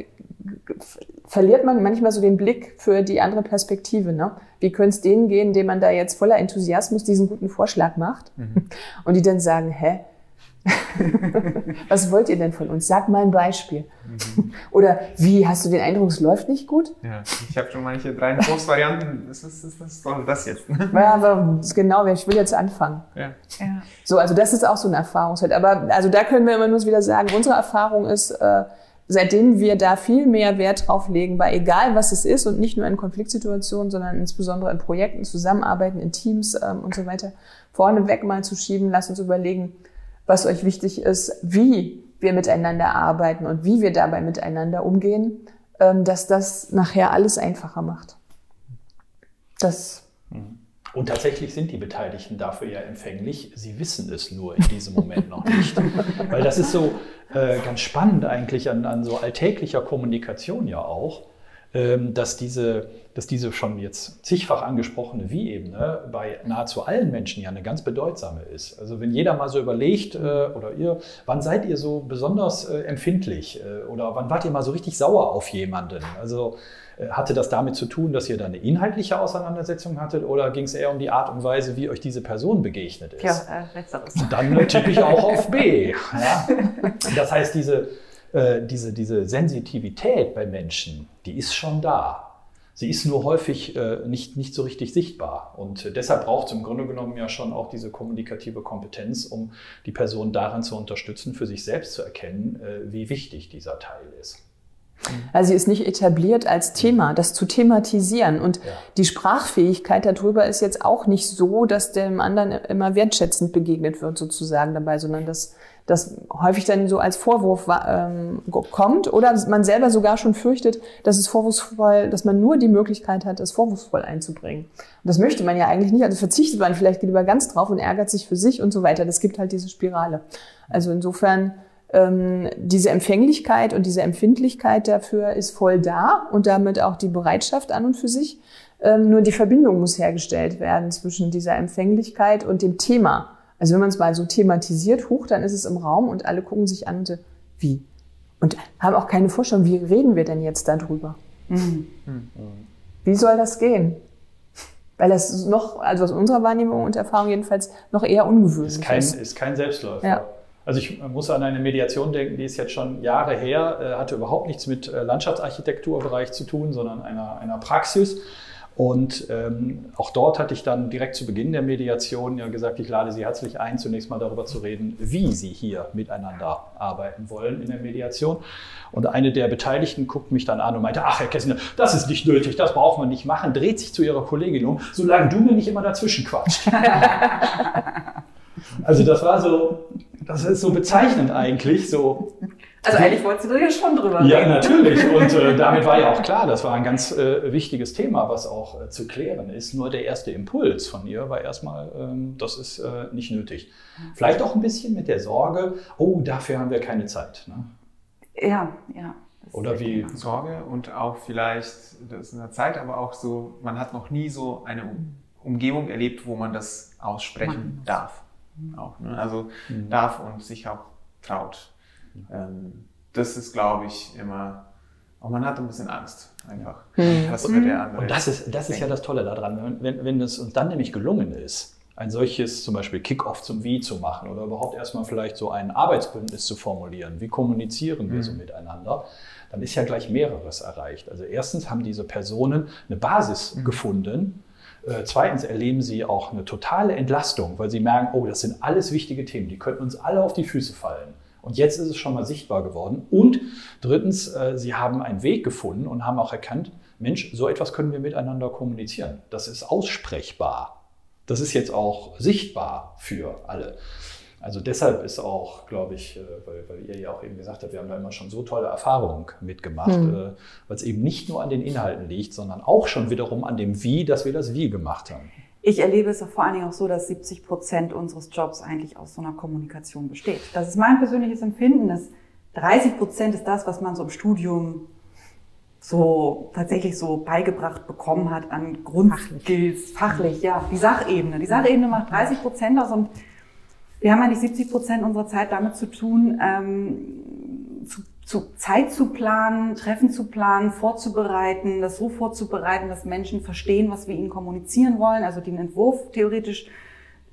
verliert man manchmal so den Blick für die andere Perspektive. Ne? Wie könnte es denen gehen, denen man da jetzt voller Enthusiasmus diesen guten Vorschlag macht mhm. und die dann sagen, hä? Was wollt ihr denn von uns? Sag mal ein Beispiel. Mhm. Oder wie, hast du den Eindruck, es läuft nicht gut? Ja, ich habe schon manche drei Varianten. Was ist, ist, was soll das jetzt? ja, aber genau, ich will jetzt anfangen. Ja. ja. So, also das ist auch so ein Erfahrungsfeld. Aber also da können wir immer nur wieder sagen, unsere Erfahrung ist, äh, seitdem wir da viel mehr Wert drauf legen, bei egal was es ist und nicht nur in Konfliktsituationen, sondern insbesondere in Projekten, Zusammenarbeiten, in Teams ähm, und so weiter, vorneweg mal zu schieben, lasst uns überlegen, was euch wichtig ist, wie wir miteinander arbeiten und wie wir dabei miteinander umgehen, ähm, dass das nachher alles einfacher macht. Das mhm. Und tatsächlich sind die Beteiligten dafür ja empfänglich. Sie wissen es nur in diesem Moment noch nicht. Weil das ist so äh, ganz spannend eigentlich an, an so alltäglicher Kommunikation ja auch, dass, diese, dass diese schon jetzt zigfach angesprochene Wie-Ebene bei nahezu allen Menschen ja eine ganz bedeutsame ist. Also wenn jeder mal so überlegt, äh, oder ihr, wann seid ihr so besonders äh, empfindlich äh, oder wann wart ihr mal so richtig sauer auf jemanden? Also hatte das damit zu tun, dass ihr da eine inhaltliche Auseinandersetzung hattet oder ging es eher um die Art und Weise, wie euch diese Person begegnet ist? Ja, äh, letzteres. Dann tippe ich auch auf B. Ja. Das heißt, diese, äh, diese, diese Sensitivität bei Menschen, die ist schon da. Sie ist nur häufig äh, nicht, nicht so richtig sichtbar. Und deshalb braucht es im Grunde genommen ja schon auch diese kommunikative Kompetenz, um die Person daran zu unterstützen, für sich selbst zu erkennen, äh, wie wichtig dieser Teil ist. Also sie ist nicht etabliert als Thema, das zu thematisieren. Und ja. die Sprachfähigkeit darüber ist jetzt auch nicht so, dass dem anderen immer wertschätzend begegnet wird sozusagen dabei, sondern dass das häufig dann so als Vorwurf ähm, kommt oder man selber sogar schon fürchtet, dass es vorwurfsvoll, dass man nur die Möglichkeit hat, es vorwurfsvoll einzubringen. Und das möchte man ja eigentlich nicht, also verzichtet man vielleicht lieber ganz drauf und ärgert sich für sich und so weiter. Das gibt halt diese Spirale. Also insofern ähm, diese Empfänglichkeit und diese Empfindlichkeit dafür ist voll da und damit auch die Bereitschaft an und für sich. Ähm, nur die Verbindung muss hergestellt werden zwischen dieser Empfänglichkeit und dem Thema. Also wenn man es mal so thematisiert, hoch, dann ist es im Raum und alle gucken sich an und so, wie? Und haben auch keine Vorstellung, wie reden wir denn jetzt darüber? Mhm. Wie soll das gehen? Weil das noch, also aus unserer Wahrnehmung und Erfahrung jedenfalls, noch eher ungewöhnlich ist. Kein, ist. ist kein Selbstläufer. Ja. Also ich muss an eine Mediation denken, die ist jetzt schon Jahre her, äh, hatte überhaupt nichts mit äh, Landschaftsarchitekturbereich zu tun, sondern einer, einer Praxis. Und ähm, auch dort hatte ich dann direkt zu Beginn der Mediation ja gesagt, ich lade Sie herzlich ein, zunächst mal darüber zu reden, wie Sie hier miteinander arbeiten wollen in der Mediation. Und eine der Beteiligten guckt mich dann an und meinte, ach Herr Kessler, das ist nicht nötig, das braucht man nicht machen, dreht sich zu ihrer Kollegin um, solange du mir nicht immer dazwischen quatscht. also das war so, das ist so bezeichnend eigentlich, so also eigentlich wolltest du ja schon drüber reden. Ja, natürlich. Und äh, damit war ja auch klar, das war ein ganz äh, wichtiges Thema, was auch äh, zu klären ist. Nur der erste Impuls von ihr war erstmal, ähm, das ist äh, nicht nötig. Vielleicht auch ein bisschen mit der Sorge, oh, dafür haben wir keine Zeit. Ne? Ja, ja. Oder wie? Sorge und auch vielleicht, das ist in der Zeit, aber auch so, man hat noch nie so eine Umgebung erlebt, wo man das aussprechen darf. Auch, ne? Also mhm. darf und sich auch traut. Ähm, das ist, glaube ich, immer, auch man hat ein bisschen Angst einfach. Mhm. Was wird der andere und das ist, das ist ja das Tolle daran, wenn, wenn es uns dann nämlich gelungen ist, ein solches zum Beispiel Kick-off zum Wie zu machen oder überhaupt erstmal vielleicht so ein Arbeitsbündnis zu formulieren, wie kommunizieren wir mhm. so miteinander, dann ist ja gleich mehreres erreicht. Also erstens haben diese Personen eine Basis mhm. gefunden, äh, Zweitens erleben sie auch eine totale Entlastung, weil sie merken, oh, das sind alles wichtige Themen, die könnten uns alle auf die Füße fallen. Und jetzt ist es schon mal sichtbar geworden. Und drittens, äh, sie haben einen Weg gefunden und haben auch erkannt, Mensch, so etwas können wir miteinander kommunizieren. Das ist aussprechbar. Das ist jetzt auch sichtbar für alle. Also deshalb ist auch, glaube ich, äh, weil, weil, ihr ja auch eben gesagt habt, wir haben da immer schon so tolle Erfahrungen mitgemacht, mhm. weil es eben nicht nur an den Inhalten liegt, sondern auch schon wiederum an dem Wie, dass wir das Wie gemacht haben. Ich erlebe es vor allen Dingen auch so, dass 70 Prozent unseres Jobs eigentlich aus so einer Kommunikation besteht. Das ist mein persönliches Empfinden, dass 30 Prozent ist das, was man so im Studium so tatsächlich so beigebracht bekommen hat an Grundskills, fachlich, fachlich ja, die Sachebene. Die Sachebene macht 30 Prozent aus und wir haben eigentlich 70 Prozent unserer Zeit damit zu tun, ähm, zu Zeit zu planen, Treffen zu planen, vorzubereiten, das so vorzubereiten, dass Menschen verstehen, was wir ihnen kommunizieren wollen, also den Entwurf theoretisch,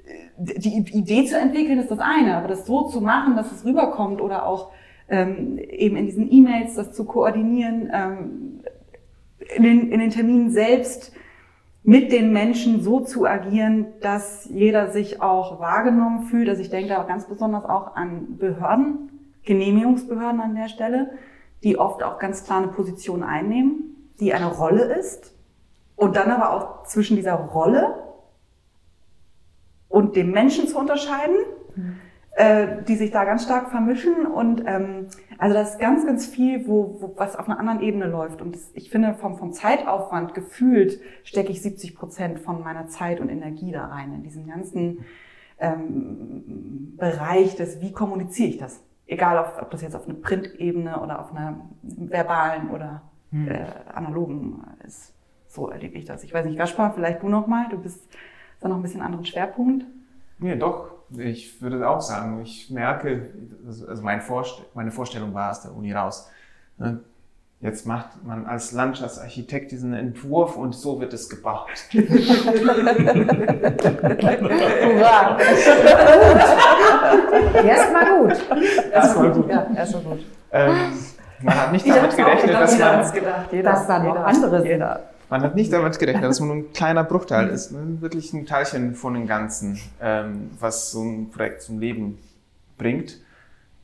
äh, die Idee zu entwickeln ist das eine, aber das so zu machen, dass es rüberkommt oder auch ähm, eben in diesen E-Mails das zu koordinieren, ähm, in, den, in den Terminen selbst mit den Menschen so zu agieren, dass jeder sich auch wahrgenommen fühlt. Also ich denke da ganz besonders auch an Behörden, Genehmigungsbehörden an der Stelle, die oft auch ganz klar eine Position einnehmen, die eine Rolle ist und dann aber auch zwischen dieser Rolle und dem Menschen zu unterscheiden, mhm. äh, die sich da ganz stark vermischen und ähm, also das ist ganz, ganz viel, wo, wo was auf einer anderen Ebene läuft und das, ich finde vom, vom Zeitaufwand gefühlt stecke ich 70 Prozent von meiner Zeit und Energie da rein in diesen ganzen ähm, Bereich des, wie kommuniziere ich das? Egal ob, ob das jetzt auf einer Printebene oder auf einer verbalen oder hm. äh, analogen ist. So erlebe ich das. Ich weiß nicht, Gaspar, vielleicht du nochmal, du bist da noch ein bisschen anderen Schwerpunkt. Nee, doch. Ich würde auch sagen, ich merke, also mein Vorst meine Vorstellung war aus der Uni raus. Ne? Jetzt macht man als Landschaftsarchitekt diesen Entwurf und so wird es gebaut. Hurra! Erstmal gut. Erstmal gut. Ja, erstmal gut. Ähm, man hat nicht damit gerechnet, dass man. Gedacht, das war noch anderes. Jeder. Man hat nicht damit gerechnet, dass man nur ein kleiner Bruchteil ist, ne? wirklich ein Teilchen von dem Ganzen, ähm, was so ein Projekt zum Leben bringt.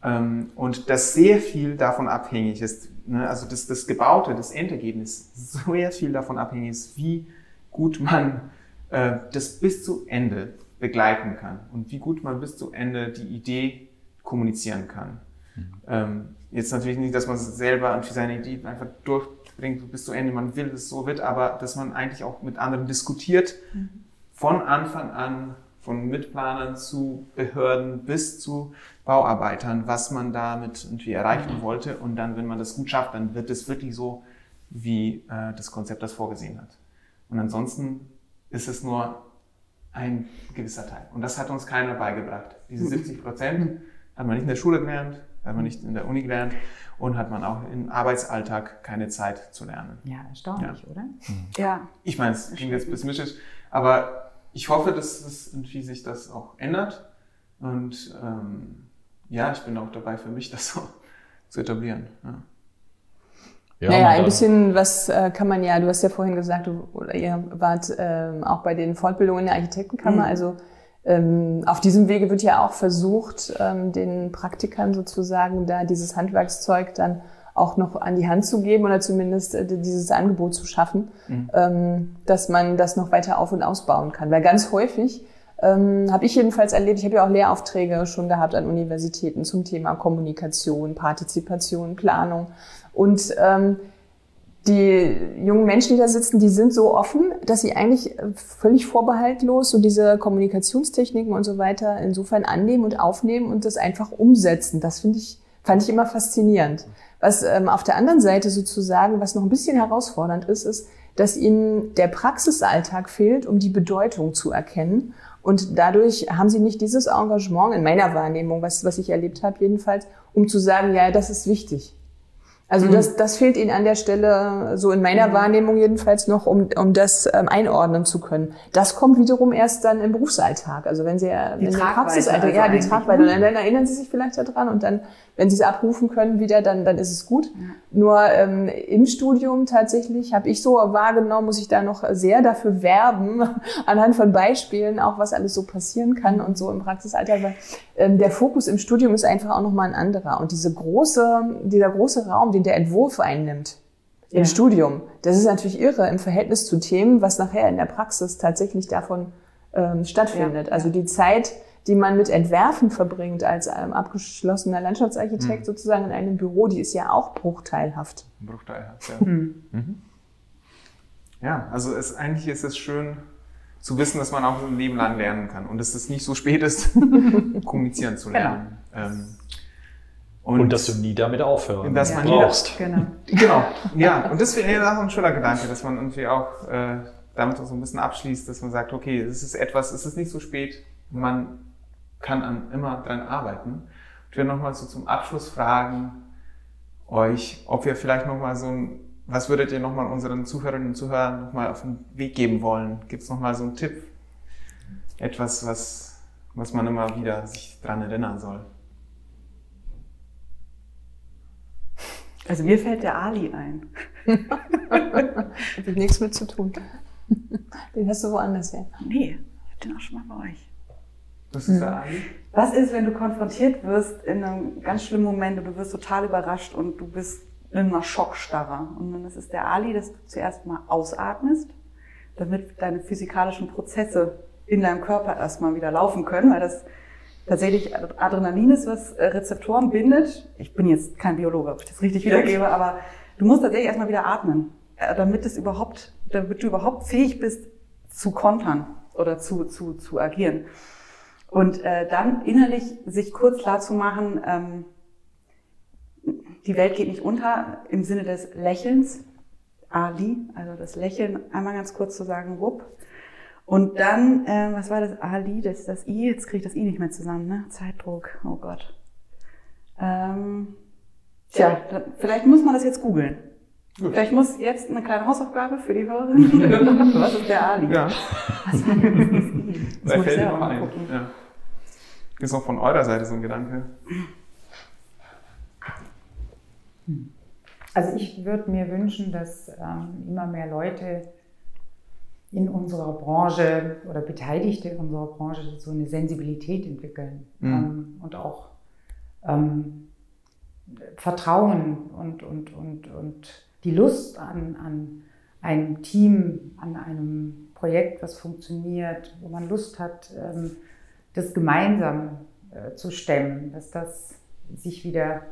Ähm, und dass sehr viel davon abhängig ist, ne, also das, das Gebaute, das Endergebnis, sehr viel davon abhängig ist, wie gut man äh, das bis zu Ende begleiten kann und wie gut man bis zu Ende die Idee kommunizieren kann. Mhm. Ähm, jetzt natürlich nicht, dass man selber seine Idee einfach durchbringt bis zu Ende, man will, dass es so wird, aber dass man eigentlich auch mit anderen diskutiert, mhm. von Anfang an, von Mitplanern zu Behörden bis zu Bauarbeitern, was man damit irgendwie erreichen mhm. wollte. Und dann, wenn man das gut schafft, dann wird es wirklich so, wie äh, das Konzept das vorgesehen hat. Und ansonsten ist es nur ein gewisser Teil. Und das hat uns keiner beigebracht. Diese 70 Prozent hat man nicht in der Schule gelernt, hat man nicht in der Uni gelernt und hat man auch im Arbeitsalltag keine Zeit zu lernen. Ja, erstaunlich, ja. oder? Mhm. Ja. Ich meine, es klingt jetzt pessimistisch, aber ich hoffe, dass es irgendwie sich das auch ändert. Und ähm, ja, ich bin auch dabei für mich, das so zu etablieren. Ja. Ja, naja, ein bisschen was äh, kann man ja, du hast ja vorhin gesagt, du, oder ihr wart ähm, auch bei den Fortbildungen der Architektenkammer, mhm. also ähm, auf diesem Wege wird ja auch versucht, ähm, den Praktikern sozusagen da dieses Handwerkszeug dann auch noch an die Hand zu geben oder zumindest äh, dieses Angebot zu schaffen, mhm. ähm, dass man das noch weiter auf und ausbauen kann. Weil ganz häufig ähm, habe ich jedenfalls erlebt, ich habe ja auch Lehraufträge schon gehabt an Universitäten zum Thema Kommunikation, Partizipation, Planung. Und ähm, die jungen Menschen, die da sitzen, die sind so offen, dass sie eigentlich völlig vorbehaltlos so diese Kommunikationstechniken und so weiter insofern annehmen und aufnehmen und das einfach umsetzen. Das finde ich, fand ich immer faszinierend. Was ähm, auf der anderen Seite sozusagen, was noch ein bisschen herausfordernd ist, ist, dass ihnen der Praxisalltag fehlt, um die Bedeutung zu erkennen. Und dadurch haben sie nicht dieses Engagement in meiner Wahrnehmung, was, was ich erlebt habe jedenfalls, um zu sagen, ja, das ist wichtig. Also mhm. das, das fehlt ihnen an der Stelle, so in meiner mhm. Wahrnehmung jedenfalls noch, um, um das ähm, einordnen zu können. Das kommt wiederum erst dann im Berufsalltag. Also wenn sie die in der Praxisalltag, also ja, die Tragweite, und dann, dann erinnern sie sich vielleicht daran und dann wenn sie es abrufen können wieder, dann, dann ist es gut. Ja. Nur ähm, im Studium tatsächlich habe ich so wahrgenommen, muss ich da noch sehr dafür werben, anhand von Beispielen, auch was alles so passieren kann und so im Praxisalltag. Weil ähm, der Fokus im Studium ist einfach auch nochmal ein anderer. Und diese große, dieser große Raum, den der Entwurf einnimmt, im ja. Studium. Das ist natürlich irre im Verhältnis zu Themen, was nachher in der Praxis tatsächlich davon ähm, stattfindet. Ja. Also die Zeit, die man mit Entwerfen verbringt als ähm, abgeschlossener Landschaftsarchitekt mhm. sozusagen in einem Büro, die ist ja auch bruchteilhaft. Bruchteilhaft, ja. Mhm. Mhm. Ja, also es, eigentlich ist es schön zu wissen, dass man auch ein Leben lang lernen kann und dass es nicht so spät ist, kommunizieren zu lernen. Genau. Ähm, und, und, dass du nie damit aufhören dass man brauchst. Genau. genau. Ja, und das wäre auch ein schöner Gedanke, dass man irgendwie auch äh, damit auch so ein bisschen abschließt, dass man sagt, okay, es ist etwas, es ist nicht so spät, man kann an, immer dran arbeiten. Ich will nochmal so zum Abschluss fragen euch, ob wir vielleicht nochmal so ein, was würdet ihr nochmal unseren Zuhörerinnen und Zuhörern nochmal auf den Weg geben wollen? Gibt es nochmal so einen Tipp? Etwas, was, was man immer wieder sich dran erinnern soll? Also mir fällt der Ali ein. Hat nichts mit zu tun. Den hast du woanders her. Nee, ich hab den auch schon mal bei euch. Was ist da Ali? Was ist, wenn du konfrontiert wirst in einem ganz schlimmen Moment und du wirst total überrascht und du bist in einer Schockstarre? Und dann ist es der Ali, dass du zuerst mal ausatmest, damit deine physikalischen Prozesse in deinem Körper erstmal wieder laufen können, weil das tatsächlich Adrenalin ist, was äh, Rezeptoren bindet. Ich bin jetzt kein Biologe, ob ich das richtig wiedergebe, aber du musst tatsächlich erstmal wieder atmen, äh, damit es überhaupt, damit du überhaupt fähig bist zu kontern oder zu, zu, zu agieren. Und äh, dann innerlich sich kurz klar zu machen, ähm, die Welt geht nicht unter im Sinne des Lächelns. Ali, also das Lächeln, einmal ganz kurz zu sagen, wupp. Und dann, äh, was war das? Ali, das ist das I, jetzt kriege ich das I nicht mehr zusammen, ne? Zeitdruck, oh Gott. Ähm, tja, da, vielleicht muss man das jetzt googeln. Vielleicht muss jetzt eine kleine Hausaufgabe für die Hörerin. was ist der Ali? Ja. Was ist das I? Das muss ich selber mal gucken. Ja. Ist auch von eurer Seite so ein Gedanke? Also ich würde mir wünschen, dass ähm, immer mehr Leute in unserer Branche oder Beteiligte in unserer Branche so eine Sensibilität entwickeln mhm. ähm, und auch ähm, Vertrauen und, und, und, und die Lust an, an einem Team, an einem Projekt, was funktioniert, wo man Lust hat, ähm, das gemeinsam äh, zu stemmen, dass das sich wieder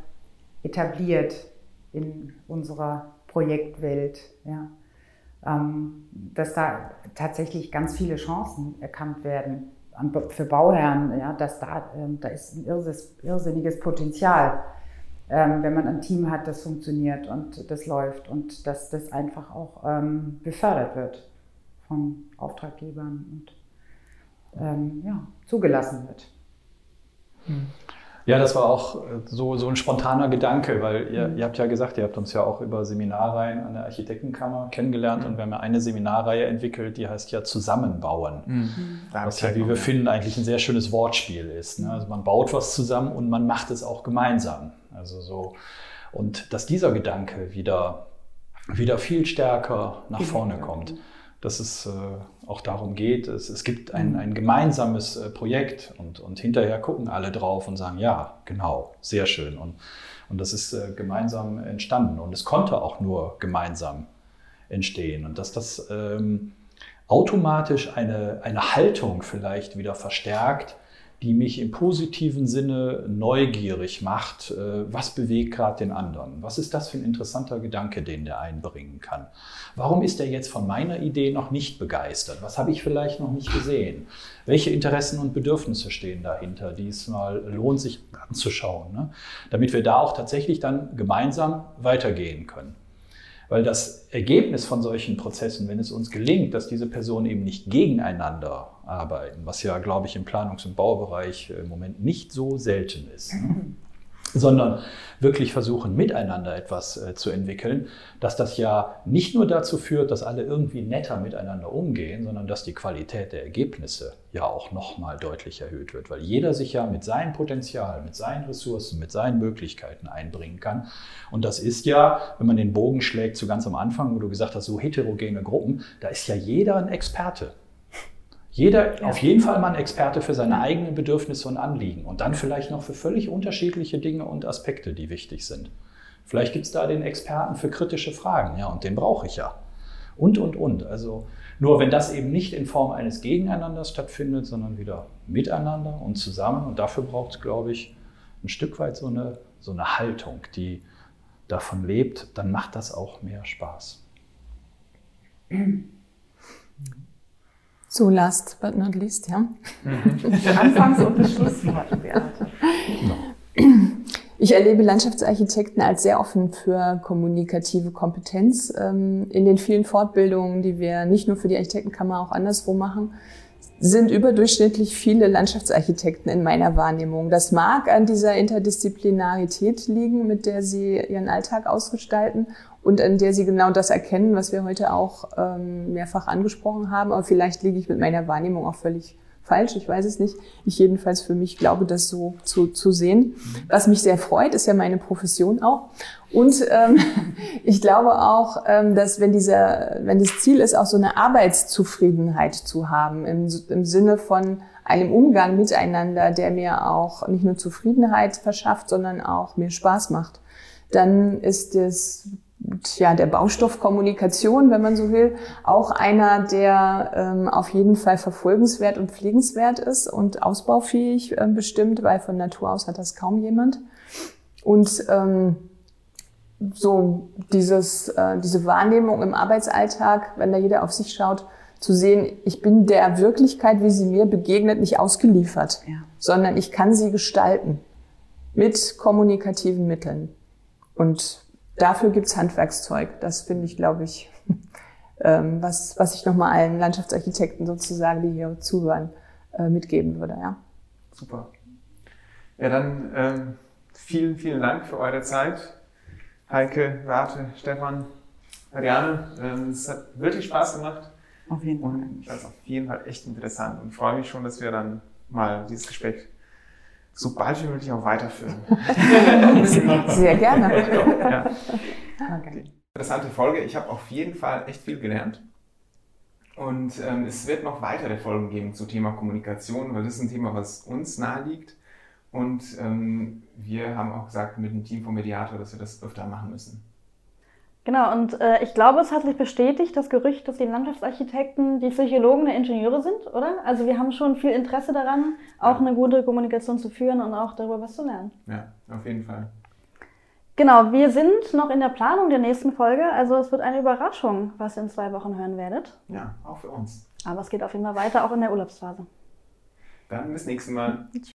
etabliert in unserer Projektwelt. Ja. Ähm, dass da tatsächlich ganz viele Chancen erkannt werden für Bauherren, ja, dass da, ähm, da ist ein irrsinniges Potenzial, ähm, wenn man ein Team hat, das funktioniert und das läuft und dass das einfach auch befördert wird von Auftraggebern und ja, zugelassen wird. Hm. Ja, das war auch äh, so, so ein spontaner Gedanke, weil ihr, mhm. ihr habt ja gesagt, ihr habt uns ja auch über Seminarreihen an der Architektenkammer kennengelernt und wir haben ja eine Seminarreihe entwickelt, die heißt ja Zusammenbauen. Mhm. Was ja, wie wir finden, eigentlich ein sehr schönes Wortspiel ist. Ne? Also man baut was zusammen und man macht es auch gemeinsam. Also so. Und dass dieser Gedanke wieder, wieder viel stärker nach vorne kommt dass es äh, auch darum geht, es, es gibt ein, mhm. ein gemeinsames äh, Projekt und, und hinterher gucken alle drauf und sagen, ja, genau, sehr schön. Und, und das ist äh, gemeinsam entstanden und es konnte auch nur gemeinsam entstehen. Und dass das ähm, automatisch eine, eine Haltung vielleicht wieder verstärkt, die mich im positiven Sinne neugierig macht. Äh, was bewegt gerade den anderen? Was ist das für ein interessanter Gedanke, den der einbringen kann? Warum ist er jetzt von meiner Idee noch nicht begeistert? Was habe ich vielleicht noch nicht gesehen? Welche Interessen und Bedürfnisse stehen dahinter, die es mal lohnt, sich anzuschauen, ne? damit wir da auch tatsächlich dann gemeinsam weitergehen können. Weil das Ergebnis von solchen Prozessen, wenn es uns gelingt, dass diese Personen eben nicht gegeneinander arbeiten, was ja, glaube ich, im Planungs- und Baubereich im Moment nicht so selten ist. Ne? sondern wirklich versuchen, miteinander etwas äh, zu entwickeln, dass das ja nicht nur dazu führt, dass alle irgendwie netter miteinander umgehen, sondern dass die Qualität der Ergebnisse ja auch nochmal deutlich erhöht wird, weil jeder sich ja mit seinem Potenzial, mit seinen Ressourcen, mit seinen Möglichkeiten einbringen kann. Und das ist ja, wenn man den Bogen schlägt zu ganz am Anfang, wo du gesagt hast, so heterogene Gruppen, da ist ja jeder ein Experte. Jeder ja. auf jeden Fall mal ein Experte für seine eigenen Bedürfnisse und Anliegen und dann vielleicht noch für völlig unterschiedliche Dinge und Aspekte, die wichtig sind. Vielleicht gibt es da den Experten für kritische Fragen, ja, und den brauche ich ja. Und, und, und. Also nur wenn das eben nicht in Form eines Gegeneinanders stattfindet, sondern wieder miteinander und zusammen, und dafür braucht es, glaube ich, ein Stück weit so eine, so eine Haltung, die davon lebt, dann macht das auch mehr Spaß. So last but not least, ja. Mhm. Anfangs- und das Schlusswort, Beate. Ich erlebe Landschaftsarchitekten als sehr offen für kommunikative Kompetenz. Ähm, in den vielen Fortbildungen, die wir nicht nur für die Architektenkammer auch anderswo machen, sind überdurchschnittlich viele Landschaftsarchitekten in meiner Wahrnehmung. Das mag an dieser Interdisziplinarität liegen, mit der sie ihren Alltag ausgestalten und an der sie genau das erkennen, was wir heute auch ähm, mehrfach angesprochen haben. Aber vielleicht liege ich mit meiner Wahrnehmung auch völlig falsch, ich weiß es nicht. Ich jedenfalls für mich glaube, das so zu, zu sehen. Was mich sehr freut, ist ja meine Profession auch. Und ähm, ich glaube auch, ähm, dass wenn dieser, wenn das Ziel ist, auch so eine Arbeitszufriedenheit zu haben, im, im Sinne von einem Umgang miteinander, der mir auch nicht nur Zufriedenheit verschafft, sondern auch mir Spaß macht, dann ist es ja, der Baustoff Kommunikation, wenn man so will, auch einer, der ähm, auf jeden Fall verfolgenswert und pflegenswert ist und ausbaufähig äh, bestimmt, weil von Natur aus hat das kaum jemand. Und ähm, so dieses, äh, diese Wahrnehmung im Arbeitsalltag, wenn da jeder auf sich schaut, zu sehen, ich bin der Wirklichkeit, wie sie mir begegnet, nicht ausgeliefert, ja. sondern ich kann sie gestalten mit kommunikativen Mitteln. Und dafür gibt's Handwerkszeug. Das finde ich, glaube ich, ähm, was, was ich nochmal allen Landschaftsarchitekten sozusagen, die hier zuhören, äh, mitgeben würde. Ja. Super. Ja, dann ähm, vielen, vielen Dank für eure Zeit. Heike, Warte, Stefan, Ariane. Ähm, es hat wirklich Spaß gemacht. Auf jeden Fall. Und das ist auf jeden Fall echt interessant und freue mich schon, dass wir dann mal dieses Gespräch so bald wie möglich auch weiterführen. Sehr gerne. Ja. Okay. Interessante Folge. Ich habe auf jeden Fall echt viel gelernt. Und ähm, es wird noch weitere Folgen geben zum Thema Kommunikation, weil das ist ein Thema, was uns nahe liegt Und ähm, wir haben auch gesagt mit dem Team vom Mediator, dass wir das öfter machen müssen. Genau, und äh, ich glaube, es hat sich bestätigt, das Gerücht, dass die Landschaftsarchitekten die Psychologen der Ingenieure sind, oder? Also wir haben schon viel Interesse daran, auch ja. eine gute Kommunikation zu führen und auch darüber was zu lernen. Ja, auf jeden Fall. Genau, wir sind noch in der Planung der nächsten Folge, also es wird eine Überraschung, was ihr in zwei Wochen hören werdet. Ja, auch für uns. Aber es geht auf jeden Fall weiter, auch in der Urlaubsphase. Dann bis nächstes Mal.